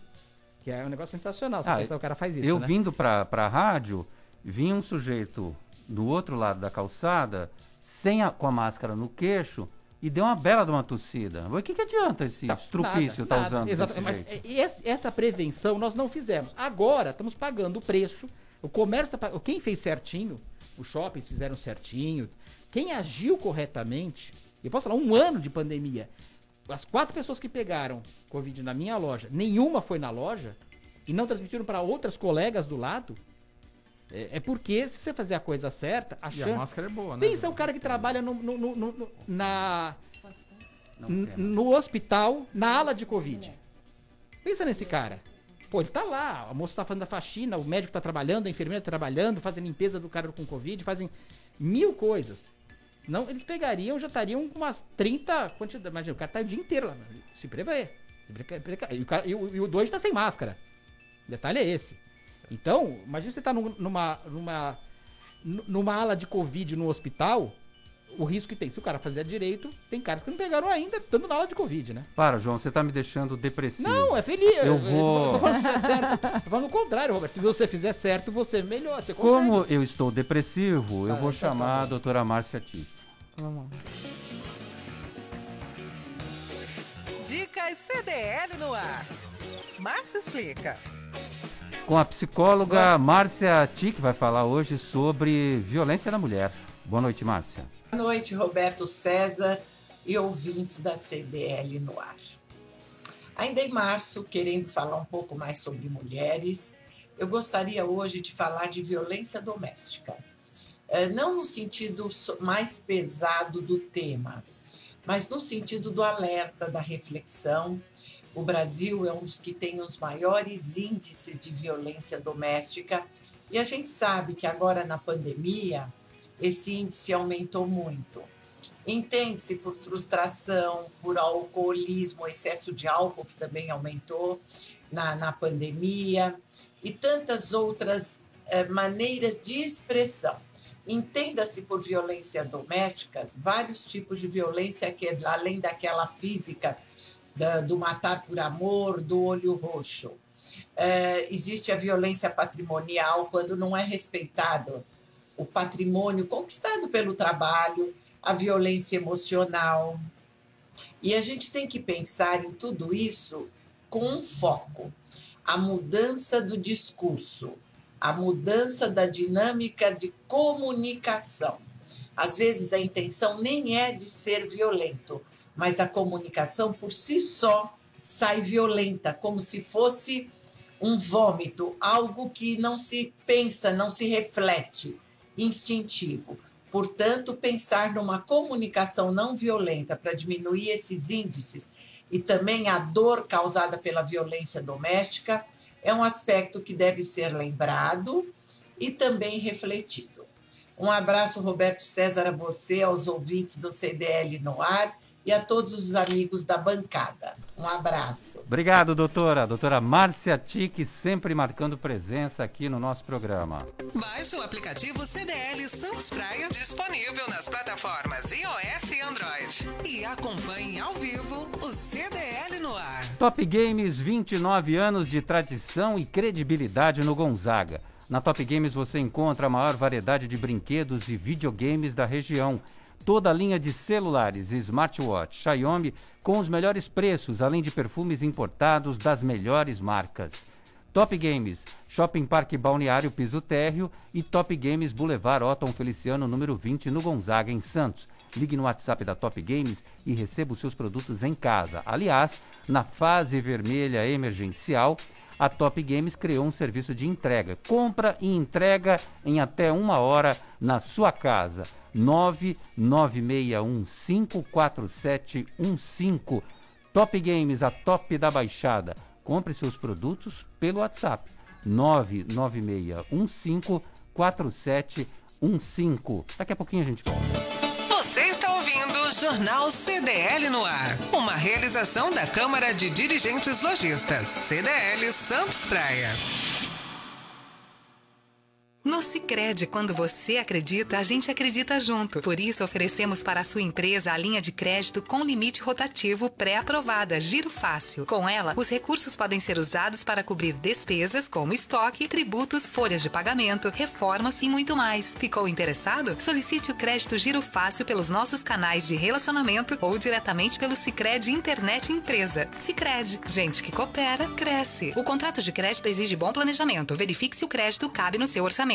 Que é um negócio sensacional. Se Ah, pensar, o cara faz isso, eu né? vindo pra, pra rádio, vi um sujeito do outro lado da calçada, sem a, com a máscara no queixo, e deu uma bela de uma tossida. O que, que adianta esse Tá, estrupício tá nada. usando Exato, desse mas jeito? é- essa prevenção nós não fizemos. Agora estamos pagando o preço. O comércio tá. Quem fez certinho, os shoppings fizeram certinho. Quem agiu corretamente, eu posso falar, um ano de pandemia. As quatro pessoas que pegaram Covid na minha loja, nenhuma foi na loja e não transmitiram para outras colegas do lado. É, é porque se você fazer a coisa certa, a E chance. a máscara é boa, né? Pensa o cara que trabalha no, no- no- no- na, no hospital, na ala de Covid. Pensa nesse cara. Pô, ele tá lá, a moça tá fazendo a faxina, o médico tá trabalhando, a enfermeira tá trabalhando, fazem limpeza do cara com Covid, fazem mil coisas. Não, eles pegariam, já estariam com umas 30 quantidades. Imagina, o cara tá o dia inteiro lá. Se prevê. Se preca- E o, cara, e, o, e o dois tá sem máscara. O detalhe é esse. Então, imagina você tá num- numa, numa, nu- numa ala de Covid no hospital, o risco que tem. Se o cara fizer direito, tem caras que não pegaram ainda, estando na ala de Covid, né? Para, João, você tá me deixando depressivo. Não, é feliz. Eu vou- Eu tô falando certo. Eu falo o contrário, Roberto. Se você fizer certo, você melhor. Você. Como eu estou depressivo, eu Ah, vou então tá chamar a bom. doutora Márcia Tic. Vamos lá. Dicas CDL no ar. Márcia explica. Com a psicóloga Márcia Tic, vai falar hoje sobre violência na mulher. Boa noite, Márcia. Boa noite, Roberto César e ouvintes da CDL no ar. Ainda em março, querendo falar um pouco mais sobre mulheres, eu gostaria hoje de falar de violência doméstica. Eh, Não no sentido mais pesado do tema, mas no sentido do alerta, da reflexão. O Brasil é um dos que tem os maiores índices de violência doméstica e a gente sabe que agora na pandemia esse índice aumentou muito. Entende-se por frustração, por alcoolismo, excesso de álcool, que também aumentou na, na pandemia, e tantas outras eh, maneiras de expressão. Entenda-se por violência doméstica vários tipos de violência, que é além daquela física, da- do matar por amor, do olho roxo. Eh, existe a violência patrimonial, quando não é respeitado o patrimônio conquistado pelo trabalho, a violência emocional. E a gente tem que pensar em tudo isso com um foco: a mudança do discurso, a mudança da dinâmica de comunicação. Às vezes a intenção nem é de ser violento, mas a comunicação por si só sai violenta, como se fosse um vômito, algo que não se pensa, não se reflete, instintivo. Portanto, pensar numa comunicação não violenta para diminuir esses índices e também a dor causada pela violência doméstica é um aspecto que deve ser lembrado e também refletido. Um abraço, Roberto César, a você, aos ouvintes do CDL no ar e a todos os amigos da bancada. Um abraço. Obrigado, doutora. Doutora Márcia Tic, sempre marcando presença aqui no nosso programa. Baixe o aplicativo CDL Santos Praia, disponível nas plataformas iOS e Android. E acompanhe ao vivo o CDL no ar. Top Games, 29 anos de tradição e credibilidade no Gonzaga. Na Top Games você encontra a maior variedade de brinquedos e videogames da região. Toda a linha de celulares e smartwatch Xiaomi com os melhores preços, além de perfumes importados das melhores marcas. Top Games, Shopping Parque Balneário Piso Térreo e Top Games Boulevard Otton Feliciano, número 20, no Gonzaga, em Santos. Ligue no WhatsApp da Top Games e receba os seus produtos em casa. Aliás, na fase vermelha emergencial, a Top Games criou um serviço de entrega. Compra e entrega em até uma hora na sua casa. 996154715. Top Games, a top da baixada. Compre seus produtos pelo WhatsApp. 996154715. Daqui a pouquinho a gente volta. Jornal CDL no ar. Uma realização da Câmara de Dirigentes Lojistas. CDL Santos Praia. No Sicredi, quando você acredita, a gente acredita junto. Por isso, oferecemos para a sua empresa a linha de crédito com limite rotativo pré-aprovada, Giro Fácil. Com ela, os recursos podem ser usados para cobrir despesas como estoque, tributos, folhas de pagamento, reformas e muito mais. Ficou interessado? Solicite o crédito Giro Fácil pelos nossos canais de relacionamento ou diretamente pelo Sicredi Internet Empresa. Sicredi, gente que coopera, cresce. O contrato de crédito exige bom planejamento. Verifique se o crédito cabe no seu orçamento.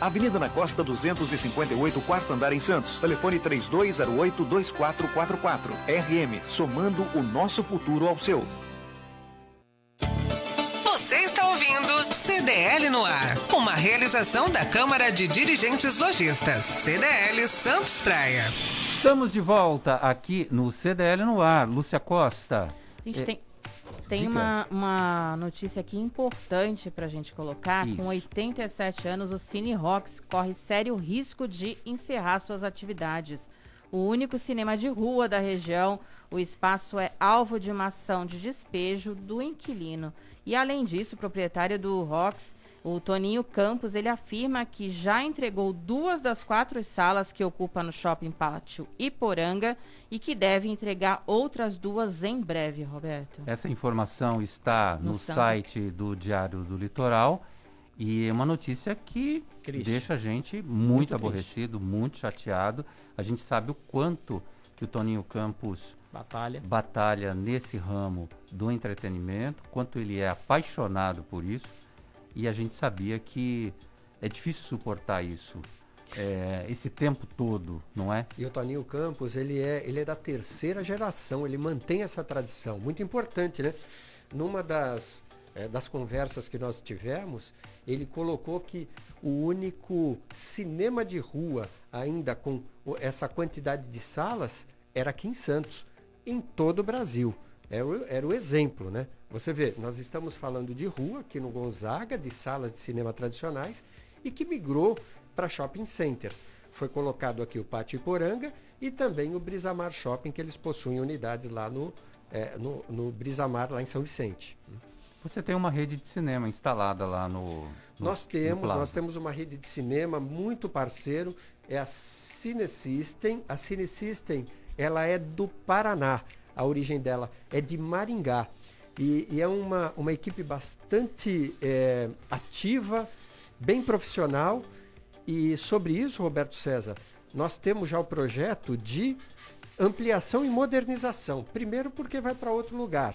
Avenida na Costa 258, quarto andar em Santos. Telefone 3208-2444. RM, somando o nosso futuro ao seu. Você está ouvindo CDL no ar, uma realização da Câmara de Dirigentes Lojistas. CDL Santos Praia. Estamos de volta aqui no CDL no ar. Lúcia Costa. A gente É, tem, tem diga. uma, uma notícia aqui importante pra gente colocar. Isso. Com 87 anos, o Cine Rocks corre sério risco de encerrar suas atividades. O único cinema de rua da região, o espaço é alvo de uma ação de despejo do inquilino. E além disso, o proprietário do Rocks, o Toninho Campos, ele afirma que já entregou duas das quatro salas que ocupa no Shopping Pátio Iporanga e que deve entregar outras duas em breve, Roberto. Essa informação está no, No site. do Diário do Litoral e é uma notícia que Triste. deixa a gente muito, Muito aborrecido, muito chateado. A gente sabe o quanto que o Toninho Campos Batalha. batalha nesse ramo do entretenimento, quanto ele é apaixonado por isso. E a gente sabia que é difícil suportar isso, é, esse tempo todo, não é? E o Toninho Campos, ele é, ele é da terceira geração, ele mantém essa tradição. Muito importante, né? Numa das, eh, das conversas que nós tivemos, ele colocou que o único cinema de rua, ainda com essa quantidade de salas, era aqui em Santos, em todo o Brasil. Era o, era o exemplo, né? Você vê, nós estamos falando de rua aqui no Gonzaga, de salas de cinema tradicionais, e que migrou para shopping centers. Foi colocado aqui o Pátio Iporanga e também o Brisamar Shopping, que eles possuem unidades lá no, eh, no, no Brisamar, lá em São Vicente. Você tem uma rede de cinema instalada lá no. no- Nós no temos, Plaza. nós temos uma rede de cinema muito parceiro, é a Cinesystem. A Cinesystem, ela é do Paraná, a origem dela é de Maringá. E, e é uma, uma equipe bastante eh, ativa, bem profissional. E sobre isso, Roberto César, nós temos já o projeto de ampliação e modernização. Primeiro porque vai para outro lugar.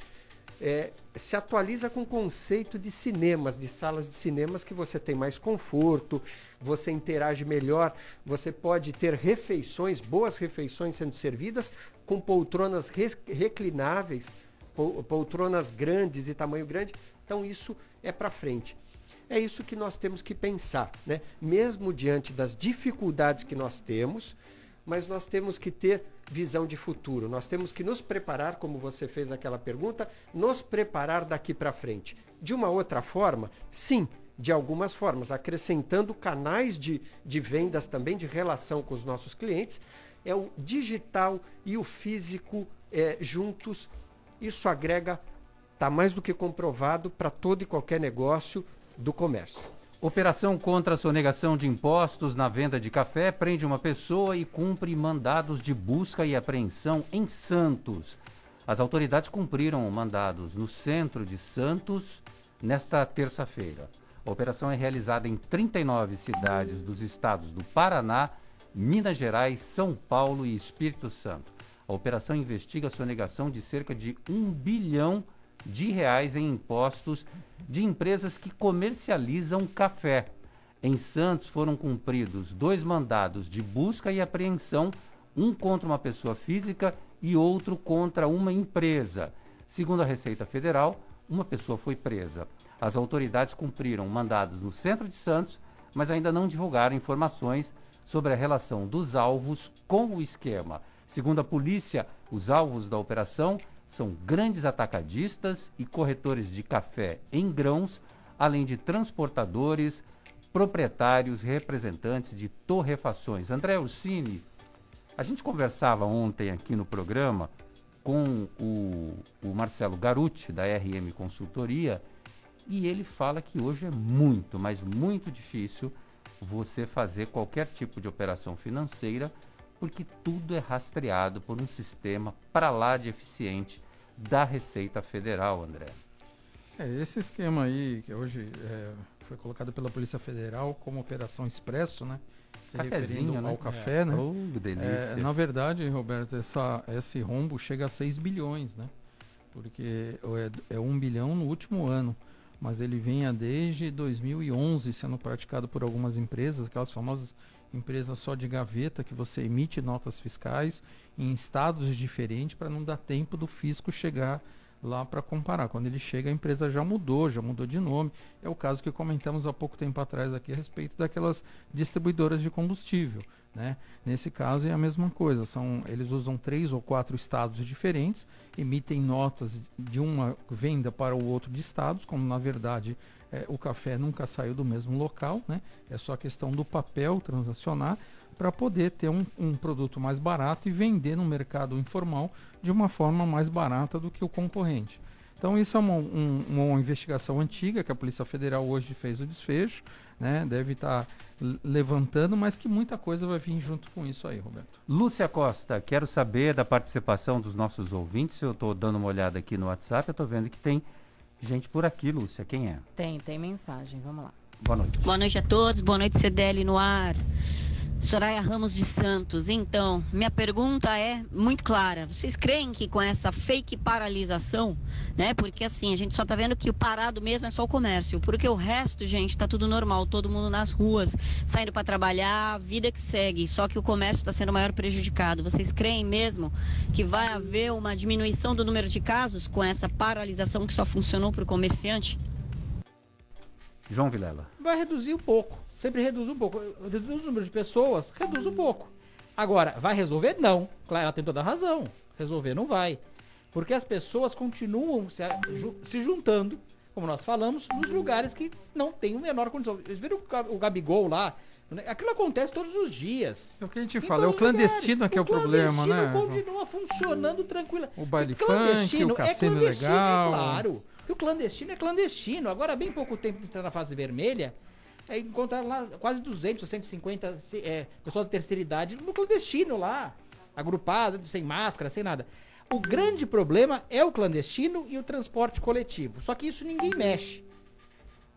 É, se atualiza com o conceito de cinemas, de salas de cinemas que você tem mais conforto, você interage melhor, você pode ter refeições, boas refeições sendo servidas com poltronas reclináveis, poltronas grandes e tamanho grande. Então isso é para frente. É isso que nós temos que pensar, né? Mesmo diante das dificuldades que nós temos, mas nós temos que ter visão de futuro. Nós temos que nos preparar, como você fez aquela pergunta, nos preparar daqui para frente. De uma outra forma, sim, de algumas formas, acrescentando canais de, de vendas também, de relação com os nossos clientes, é o digital e o físico eh, juntos. Isso agrega, está mais do que comprovado para todo e qualquer negócio do comércio. Operação contra a sonegação de impostos na venda de café prende uma pessoa e cumpre mandados de busca e apreensão em Santos. As autoridades cumpriram mandados no centro de Santos nesta terça-feira. A operação é realizada em 39 cidades dos estados do Paraná, Minas Gerais, São Paulo e Espírito Santo. A operação investiga a sonegação de cerca de um bilhão de reais em impostos de empresas que comercializam café. Em Santos foram cumpridos dois mandados de busca e apreensão, um contra uma pessoa física e outro contra uma empresa. Segundo a Receita Federal, uma pessoa foi presa. As autoridades cumpriram mandados no centro de Santos, mas ainda não divulgaram informações sobre a relação dos alvos com o esquema. Segundo a polícia, os alvos da operação são grandes atacadistas e corretores de café em grãos, além de transportadores, proprietários representantes de torrefações. André Ursini, a gente conversava ontem aqui no programa com o, o Marcelo Garuti, da RM Consultoria, e ele fala que hoje é muito, mas muito difícil você fazer qualquer tipo de operação financeira, porque tudo é rastreado por um sistema para lá de eficiente da Receita Federal, André. É, esse esquema aí, que hoje é, foi colocado pela Polícia Federal como Operação Expresso, né? Se Cafezinho, referindo né? ao café, É. né? Oh, delícia. É, na verdade, Roberto, essa, esse rombo chega a 6 bilhões, né? Porque é, é 1 bilhão no último ano. Mas ele venha desde 2011 sendo praticado por algumas empresas, aquelas famosas empresas só de gaveta, que você emite notas fiscais em estados diferentes para não dar tempo do fisco chegar lá para comparar. Quando ele chega, a empresa já mudou, já mudou de nome. É o caso que comentamos há pouco tempo atrás aqui a respeito daquelas distribuidoras de combustível. Né? Nesse caso é a mesma coisa, são, eles usam três ou quatro estados diferentes, emitem notas de uma venda para o outro de estados, como na verdade eh, o café nunca saiu do mesmo local, né? é só questão do papel transacionar para poder ter um, um produto mais barato e vender no mercado informal de uma forma mais barata do que o concorrente. Então isso é uma, um- uma investigação antiga que a Polícia Federal hoje fez o desfecho, né? deve estar l- levantando, mas que muita coisa vai vir junto com isso aí, Roberto. Lúcia Costa, quero saber da participação dos nossos ouvintes. Eu estou dando uma olhada aqui no WhatsApp, eu estou vendo que tem gente por aqui, Lúcia. Quem é? Tem, tem mensagem, vamos lá. Boa noite. Boa noite a todos, boa noite CDL no ar. Soraya Ramos de Santos. Então, minha pergunta é muito clara. Vocês creem que com essa fake paralisação, né? Porque assim, a gente só tá vendo que o parado mesmo é só o comércio, porque o resto, gente, tá tudo normal, todo mundo nas ruas, saindo para trabalhar, vida que segue, só que o comércio está sendo o maior prejudicado. Vocês creem mesmo que vai haver uma diminuição do número de casos com essa paralisação que só funcionou para o comerciante? João Vilela. Vai reduzir um pouco. Sempre reduz um pouco. Reduz o número de pessoas, reduz um pouco. Agora, vai resolver? Não. Claro, ela tem toda a razão. Resolver não vai. Porque as pessoas continuam se, se juntando, como nós falamos, nos lugares que não tem o menor condição. Vocês viram o Ga- o Gabigol lá? né? Aquilo acontece todos os dias. É o que a gente Em fala, é o clandestino lugares. que é o problema, né? clandestino continua funcionando tranquilo. O baile E funk, o cassino legal. é claro. E o clandestino é clandestino. Agora, há bem pouco tempo de entrar na fase vermelha, é, encontraram lá quase 200, 150 se- é, pessoas da terceira idade no clandestino lá, agrupado, sem máscara, sem nada. O grande problema é o clandestino e o transporte coletivo. Só que isso ninguém mexe.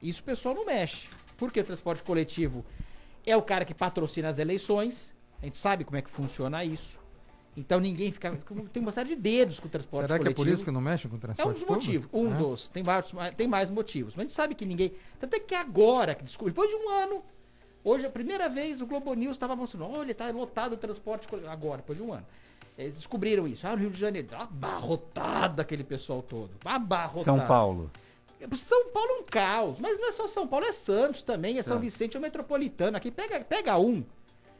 Isso o pessoal não mexe. Porque o transporte coletivo é o cara que patrocina as eleições. A gente sabe como é que funciona isso. Então ninguém fica. Tem uma série de dedos com o transporte Será que é coletivo. por isso que não mexe com o É um transporte dos motivos. Um É? dos. Tem, vários, tem mais motivos. Mas a gente sabe que ninguém. Tanto é que agora, que descobriu, depois de um ano, hoje a primeira vez o Globo News estava mostrando, olha, tá lotado o transporte coletivo. Agora, depois de um ano. Eles descobriram isso. Ah, no Rio de Janeiro, abarrotado aquele pessoal todo. Abarrotado. São Paulo. São Paulo é um caos, mas não é só São Paulo, é Santos também, é São Tá. Vicente, é o Metropolitano. Aqui pega, pega um.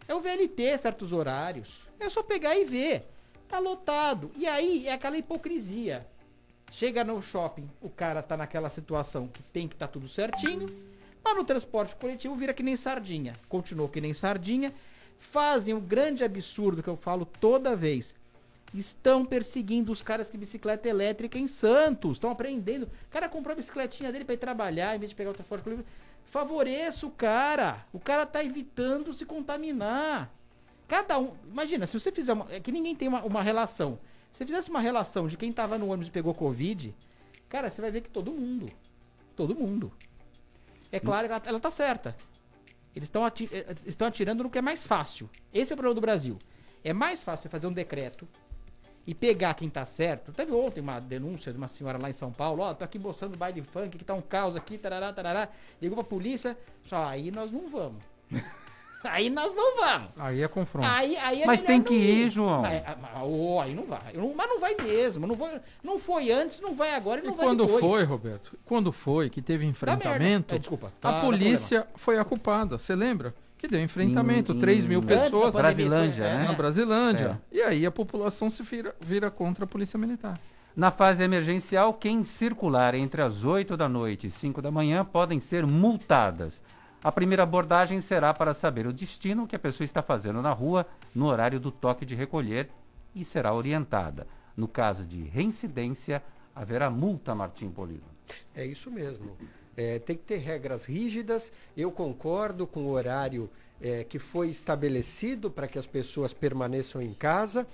É o VLT, certos horários. É só pegar e ver. Tá lotado. E aí é aquela hipocrisia. Chega no shopping, o cara tá naquela situação que tem que tá tudo certinho, mas no transporte coletivo vira que nem sardinha. Continuou que nem sardinha. Fazem o grande absurdo que eu falo toda vez. Estão perseguindo os caras que bicicleta elétrica em Santos. Estão aprendendo. O cara comprou a bicicletinha dele para ir trabalhar em vez de pegar o transporte coletivo. Favoreça o cara. O cara tá evitando se contaminar. Cada um. Imagina, se você fizer uma. É que ninguém tem uma, uma relação. Se você fizesse uma relação de quem tava no ônibus e pegou Covid, cara, você vai ver que todo mundo. Todo mundo. É claro que ela, ela tá certa. Eles estão estão atirando no que é mais fácil. Esse é o problema do Brasil. É mais fácil fazer um decreto e pegar quem tá certo. Teve ontem uma denúncia de uma senhora lá em São Paulo, ó, tô aqui mostrando baile funk, que tá um caos aqui, tarará, tarará. Ligou pra polícia, só aí nós não vamos. aí nós não vamos. Aí é confronto. Aí, aí é Mas tem que ir, João. Aí, ah, ô, aí não vai. Não- mas não vai mesmo. Não, vou, não foi antes, não vai agora e E não vai quando depois. foi, Roberto? Quando foi que teve enfrentamento. É, desculpa, a tá- tá polícia foi a culpada. Você lembra? que deu enfrentamento, Em- 3 mil pessoas. pandemia, Brasilândia, É, né? Na Brasilândia. E aí a população se vira, vira contra a polícia militar. Na fase emergencial, quem circular entre as 8 da noite e 5 da manhã podem ser multadas. A primeira abordagem será para saber o destino que a pessoa está fazendo na rua no horário do toque de recolher e será orientada. No caso de reincidência, haverá multa, Martim Polino. É isso mesmo. É, tem que ter regras rígidas. Eu concordo com o horário é, que foi estabelecido para que as pessoas permaneçam em casa,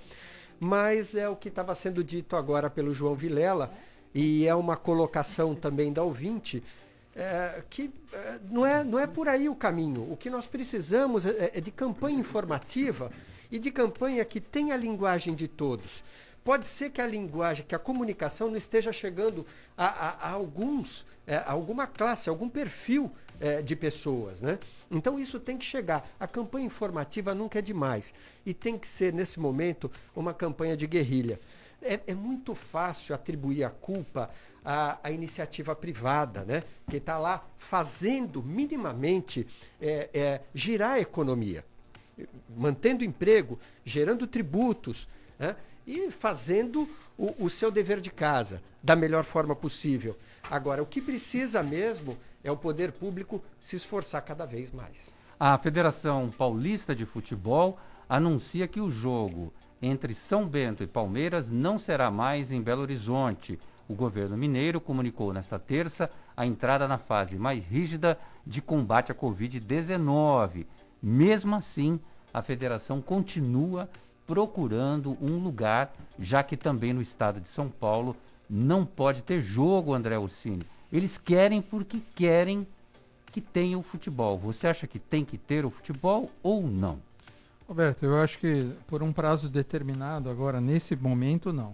mas é o que estava sendo dito agora pelo João Vilela, e é uma colocação também da ouvinte, é, que é, não, é, não é por aí o caminho. O que nós precisamos é, é de campanha informativa e de campanha que tenha a linguagem de todos. Pode ser que a linguagem, que a comunicação não esteja chegando a, a- a alguns, é, a alguma classe, algum perfil é, de pessoas, né? Então isso tem que chegar. A campanha informativa nunca é demais e tem que ser nesse momento uma campanha de guerrilha. É, é muito fácil atribuir a culpa à, à iniciativa privada, né? Que está lá fazendo minimamente é, é, girar a economia mantendo emprego, gerando tributos né? e fazendo o, o seu dever de casa da melhor forma possível. Agora, o que precisa mesmo é o poder público se esforçar cada vez mais. A Federação Paulista de Futebol anuncia que o jogo entre São Bento e Palmeiras não será mais em Belo Horizonte. O governo mineiro comunicou nesta terça a entrada na fase mais rígida de combate à Covid-19. Mesmo assim, a federação continua procurando um lugar, já que também no estado de São Paulo não pode ter jogo, André Ursini. Eles querem porque querem que tenha o futebol. Você acha que tem que ter o futebol ou não? Roberto, eu acho que por um prazo determinado, agora nesse momento, não.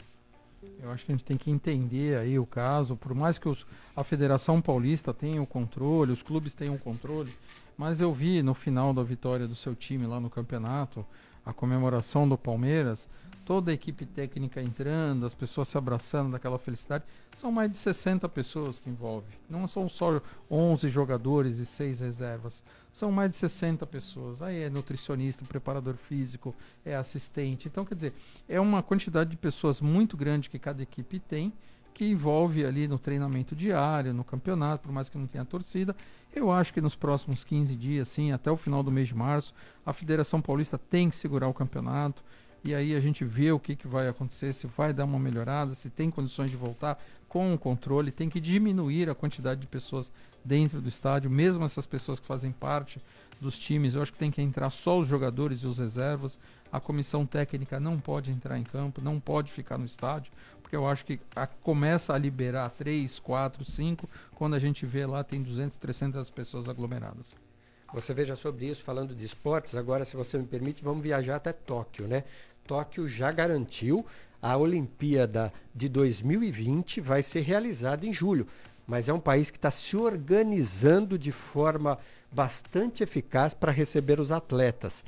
Eu acho que a gente tem que entender aí o caso, por mais que os- a Federação Paulista tenha o controle, os clubes tenham o controle, mas eu vi no final da vitória do seu time lá no campeonato, a comemoração do Palmeiras, toda a equipe técnica entrando, as pessoas se abraçando daquela felicidade. São mais de 60 pessoas que envolve. Não são só 11 jogadores e 6 reservas. São mais de 60 pessoas. Aí é nutricionista, preparador físico, é assistente. Então, quer dizer, é uma quantidade de pessoas muito grande que cada equipe tem, que envolve ali no treinamento diário, no campeonato, por mais que não tenha torcida. Eu acho que nos próximos 15 dias, sim, até o final do mês de março, a Federação Paulista tem que segurar o campeonato. E aí a gente vê o que, que vai acontecer, se vai dar uma melhorada, se tem condições de voltar com o controle, tem que diminuir a quantidade de pessoas dentro do estádio, mesmo essas pessoas que fazem parte dos times, eu acho que tem que entrar só os jogadores e os reservas. A comissão técnica não pode entrar em campo, não pode ficar no estádio, porque eu acho que a- começa a liberar 3, 4, 5, quando a gente vê lá tem 200, 300 pessoas aglomeradas. Você veja sobre isso, falando de esportes, agora, se você me permite, vamos viajar até Tóquio, né? Tóquio já garantiu a Olimpíada de 2020 vai ser realizada em julho, mas é um país que está se organizando de forma bastante eficaz para receber os atletas.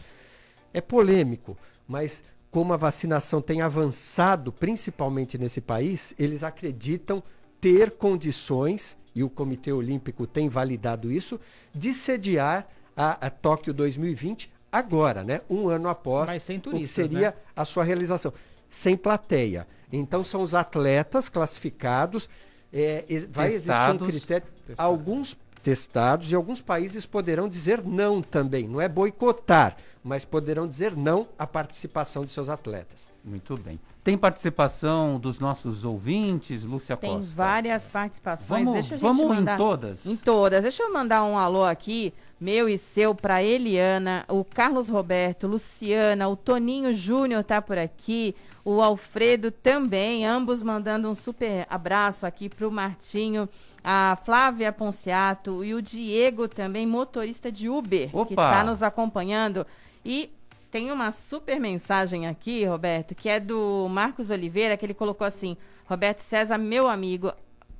É polêmico, mas como a vacinação tem avançado, principalmente nesse país, eles acreditam ter condições, e o Comitê Olímpico tem validado isso, de sediar a, a Tóquio 2020 agora, né? Um ano após sem o que turistas, seria né? a sua realização. Sem plateia. Então são os atletas classificados. é, e- vai existir um Testados. critério. Alguns testados e alguns países poderão dizer não também. Não é boicotar, mas poderão dizer não à participação de seus atletas. Muito bem. Tem participação dos nossos ouvintes, Lúcia Tem Costa? várias participações. Vamos- Deixa a gente vamos em mandar... todas. Em todas. Deixa eu mandar um alô aqui, meu e seu, para Eliana, o Carlos Roberto, Luciana, o Toninho Júnior tá por aqui, o Alfredo também, ambos mandando um super abraço aqui pro Martinho, a Flávia Ponciato e o Diego também, motorista de Uber, que Opa! tá nos acompanhando. E tem uma super mensagem aqui, Roberto, que é do Marcos Oliveira, que ele colocou assim: Roberto César, meu amigo,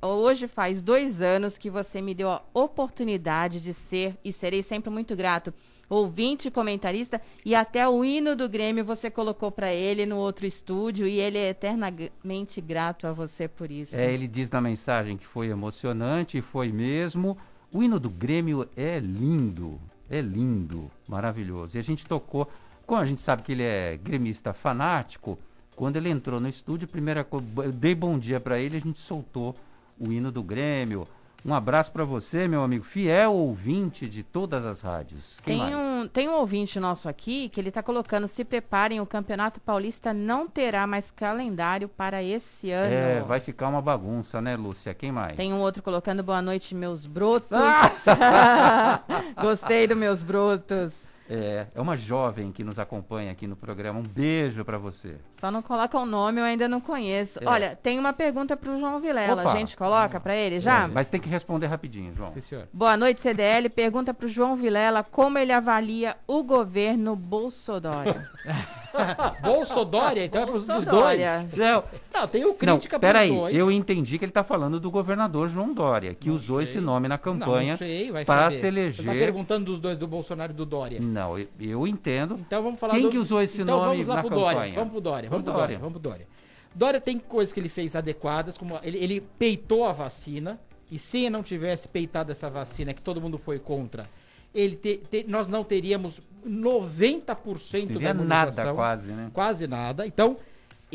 hoje faz dois anos que você me deu a oportunidade de ser e serei sempre muito grato. Ouvinte, comentarista e até o hino do Grêmio você colocou para ele no outro estúdio e ele é eternamente grato a você por isso. É, ele diz na mensagem que foi emocionante, e foi mesmo. O hino do Grêmio é lindo. É lindo, maravilhoso. E a gente tocou, como a gente sabe que ele é gremista fanático, quando ele entrou no estúdio, primeira eu dei bom dia para ele, a gente soltou o hino do Grêmio. Um abraço para você, meu amigo, fiel ouvinte de todas as rádios. Quem Tem mais? um, tem um ouvinte nosso aqui que ele está colocando, se preparem, o Campeonato Paulista não terá mais calendário para esse ano. É, vai ficar uma bagunça, né, Lúcia? Quem mais? Tem um outro colocando boa noite, meus brotos. Ah! Gostei do meus brotos. É, é uma jovem que nos acompanha aqui no programa. Um beijo para você. Só não coloca o nome, eu ainda não conheço. É. Olha, tem uma pergunta para o João Vilela. Opa. A gente coloca para ele já? É, mas tem que responder rapidinho, João. Sim, senhor. Boa noite, CDL. Pergunta para o João Vilela como ele avalia o governo Bolsonaro. Bolsodória, então é pros, dos dois. Bolsodória. Não, Não, tem o não crítica pros peraí, dois. eu entendi que ele está falando do governador João Dória, que usou esse nome na Não, campanha não sei, para se Você eleger. tá perguntando dos dois, do Bolsonaro e do Dória. Não, eu, eu entendo. Então vamos falar Quem do- que usou esse então nome vamos lá na pro campanha? Dória. Vamos pro Dória, vamos Pro Dória, vamos pro Dória. Dória tem coisas que ele fez adequadas, como ele, ele peitou a vacina, e se não tivesse peitado essa vacina, que todo mundo foi contra, ele te- te- nós não teríamos 90% Teria da nada imunização. quase, né? Quase nada. Então,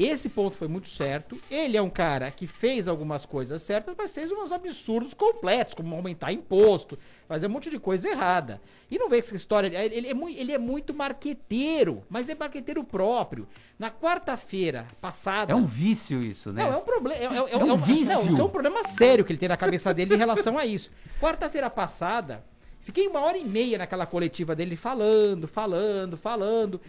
esse ponto foi muito certo. Ele é um cara que fez algumas coisas certas, mas fez uns absurdos completos, como aumentar imposto, fazer um monte de coisa errada. E não vê essa história. Ele é, mui- ele é muito marqueteiro, mas é marqueteiro próprio. Na quarta-feira passada. É um vício isso, né? Não, é um problema. É, é- é- É um é vício. Não, isso é um problema sério que ele tem na cabeça dele em relação a isso. Quarta-feira passada, fiquei uma hora e meia naquela coletiva dele falando, falando, falando.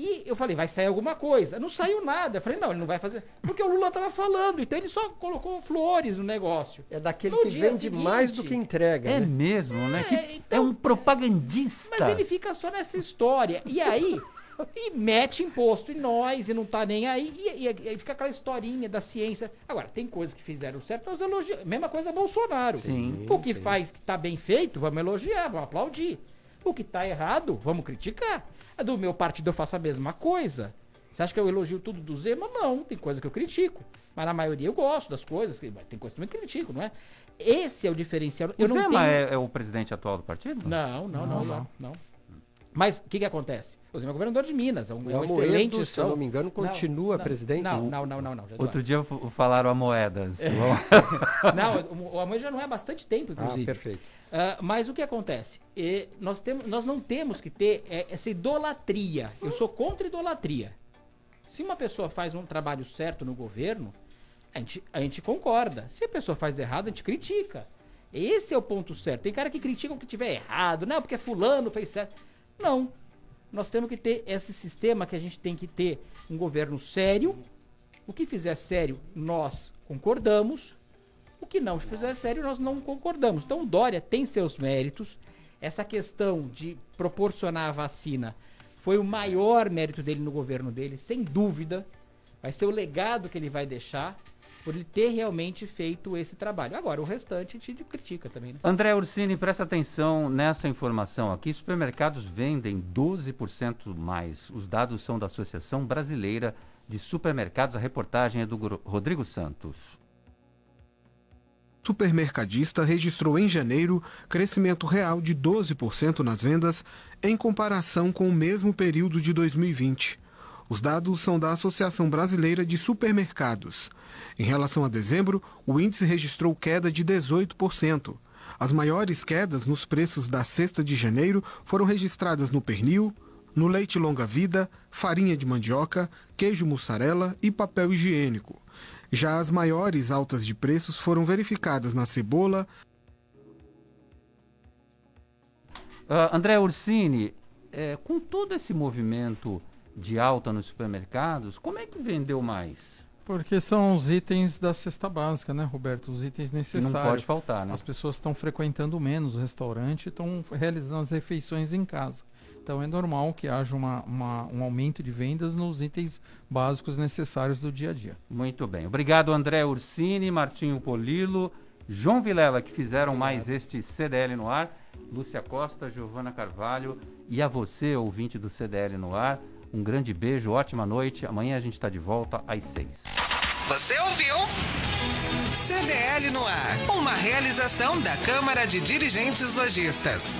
E eu falei, vai sair alguma coisa. Não saiu nada. Eu falei, não, ele não vai fazer. Porque o Lula tava falando, então ele só colocou flores no negócio. É daquele No que vende seguinte- mais do que entrega. É né? mesmo, né? Que- É, é um propagandista. Mas ele fica só nessa história. E aí, e mete imposto em nós e não tá nem aí. E, e- e aí fica aquela historinha da ciência. Agora, tem coisas que fizeram certo, nós elogiamos. Mesma coisa Bolsonaro. Sim, o que faz que tá bem feito, vamos elogiar, vamos aplaudir. O que tá errado, vamos criticar. A do meu partido eu faço a mesma coisa. Você acha que eu elogio tudo do Zema? Não, tem coisa que eu critico. Mas na maioria eu gosto das coisas, tem coisa que eu também critico, não é? Esse é o diferencial. O Eu não Zema tenho... é, é o presidente atual do partido? Não, não, não, Não, não. não. não. Mas o que, que acontece? O Zema é governador de Minas, é um, é um Amoedo, excelente se eu não me engano, continua presidente? Não, não, não, não, não. já Outro dia falaram a moedas. Não, o, o Amoedo já não é há bastante tempo, inclusive. Ah, perfeito. Ah, mas o que acontece? E nós, temos, nós não temos que ter é, essa idolatria. Eu sou contra idolatria. Se uma pessoa faz um trabalho certo no governo, a gente, a gente concorda. Se a pessoa faz errado, a gente critica. Esse é o ponto certo. Tem cara que critica o que tiver errado, não, porque fulano fez certo. Não. Nós temos que ter esse sistema que a gente tem que ter um governo sério. O que fizer sério, nós concordamos. O que não fizer sério, nós não concordamos. Então o Dória tem seus méritos. Essa questão de proporcionar a vacina foi o maior mérito dele no governo dele, sem dúvida. Vai ser o legado que ele vai deixar por ele ter realmente feito esse trabalho. Agora, o restante a gente critica também, né? André Ursini, presta atenção nessa informação aqui. Supermercados vendem 12% mais. Os dados são da Associação Brasileira de Supermercados. A reportagem é do Rodrigo Santos. Supermercadista registrou em janeiro crescimento real de 12% nas vendas em comparação com o mesmo período de 2020. Os dados são da Associação Brasileira de Supermercados. Em relação a dezembro, o índice registrou queda de 18%. As maiores quedas nos preços da sexta de janeiro foram registradas no pernil, no leite longa-vida, farinha de mandioca, queijo mussarela e papel higiênico. Já as maiores altas de preços foram verificadas na cebola, Ah, André Ursini, é, com todo esse movimento de alta nos supermercados, como é que vendeu mais? Porque são os itens da cesta básica, né, Roberto? Os itens necessários. pode faltar, né? As pessoas estão frequentando menos o restaurante e estão realizando as refeições em casa. Então é normal que haja uma, uma- um aumento de vendas nos itens básicos necessários do dia a dia. Muito bem. Obrigado, André Ursini, Martinho Polilo, João Vilela, que fizeram mais este CDL no ar, Lúcia Costa, Giovana Carvalho e a você, ouvinte do CDL no ar. Um grande beijo, ótima noite. Amanhã a gente está de volta às seis. Você ouviu? CDL no ar. Uma realização da Câmara de Dirigentes Lojistas.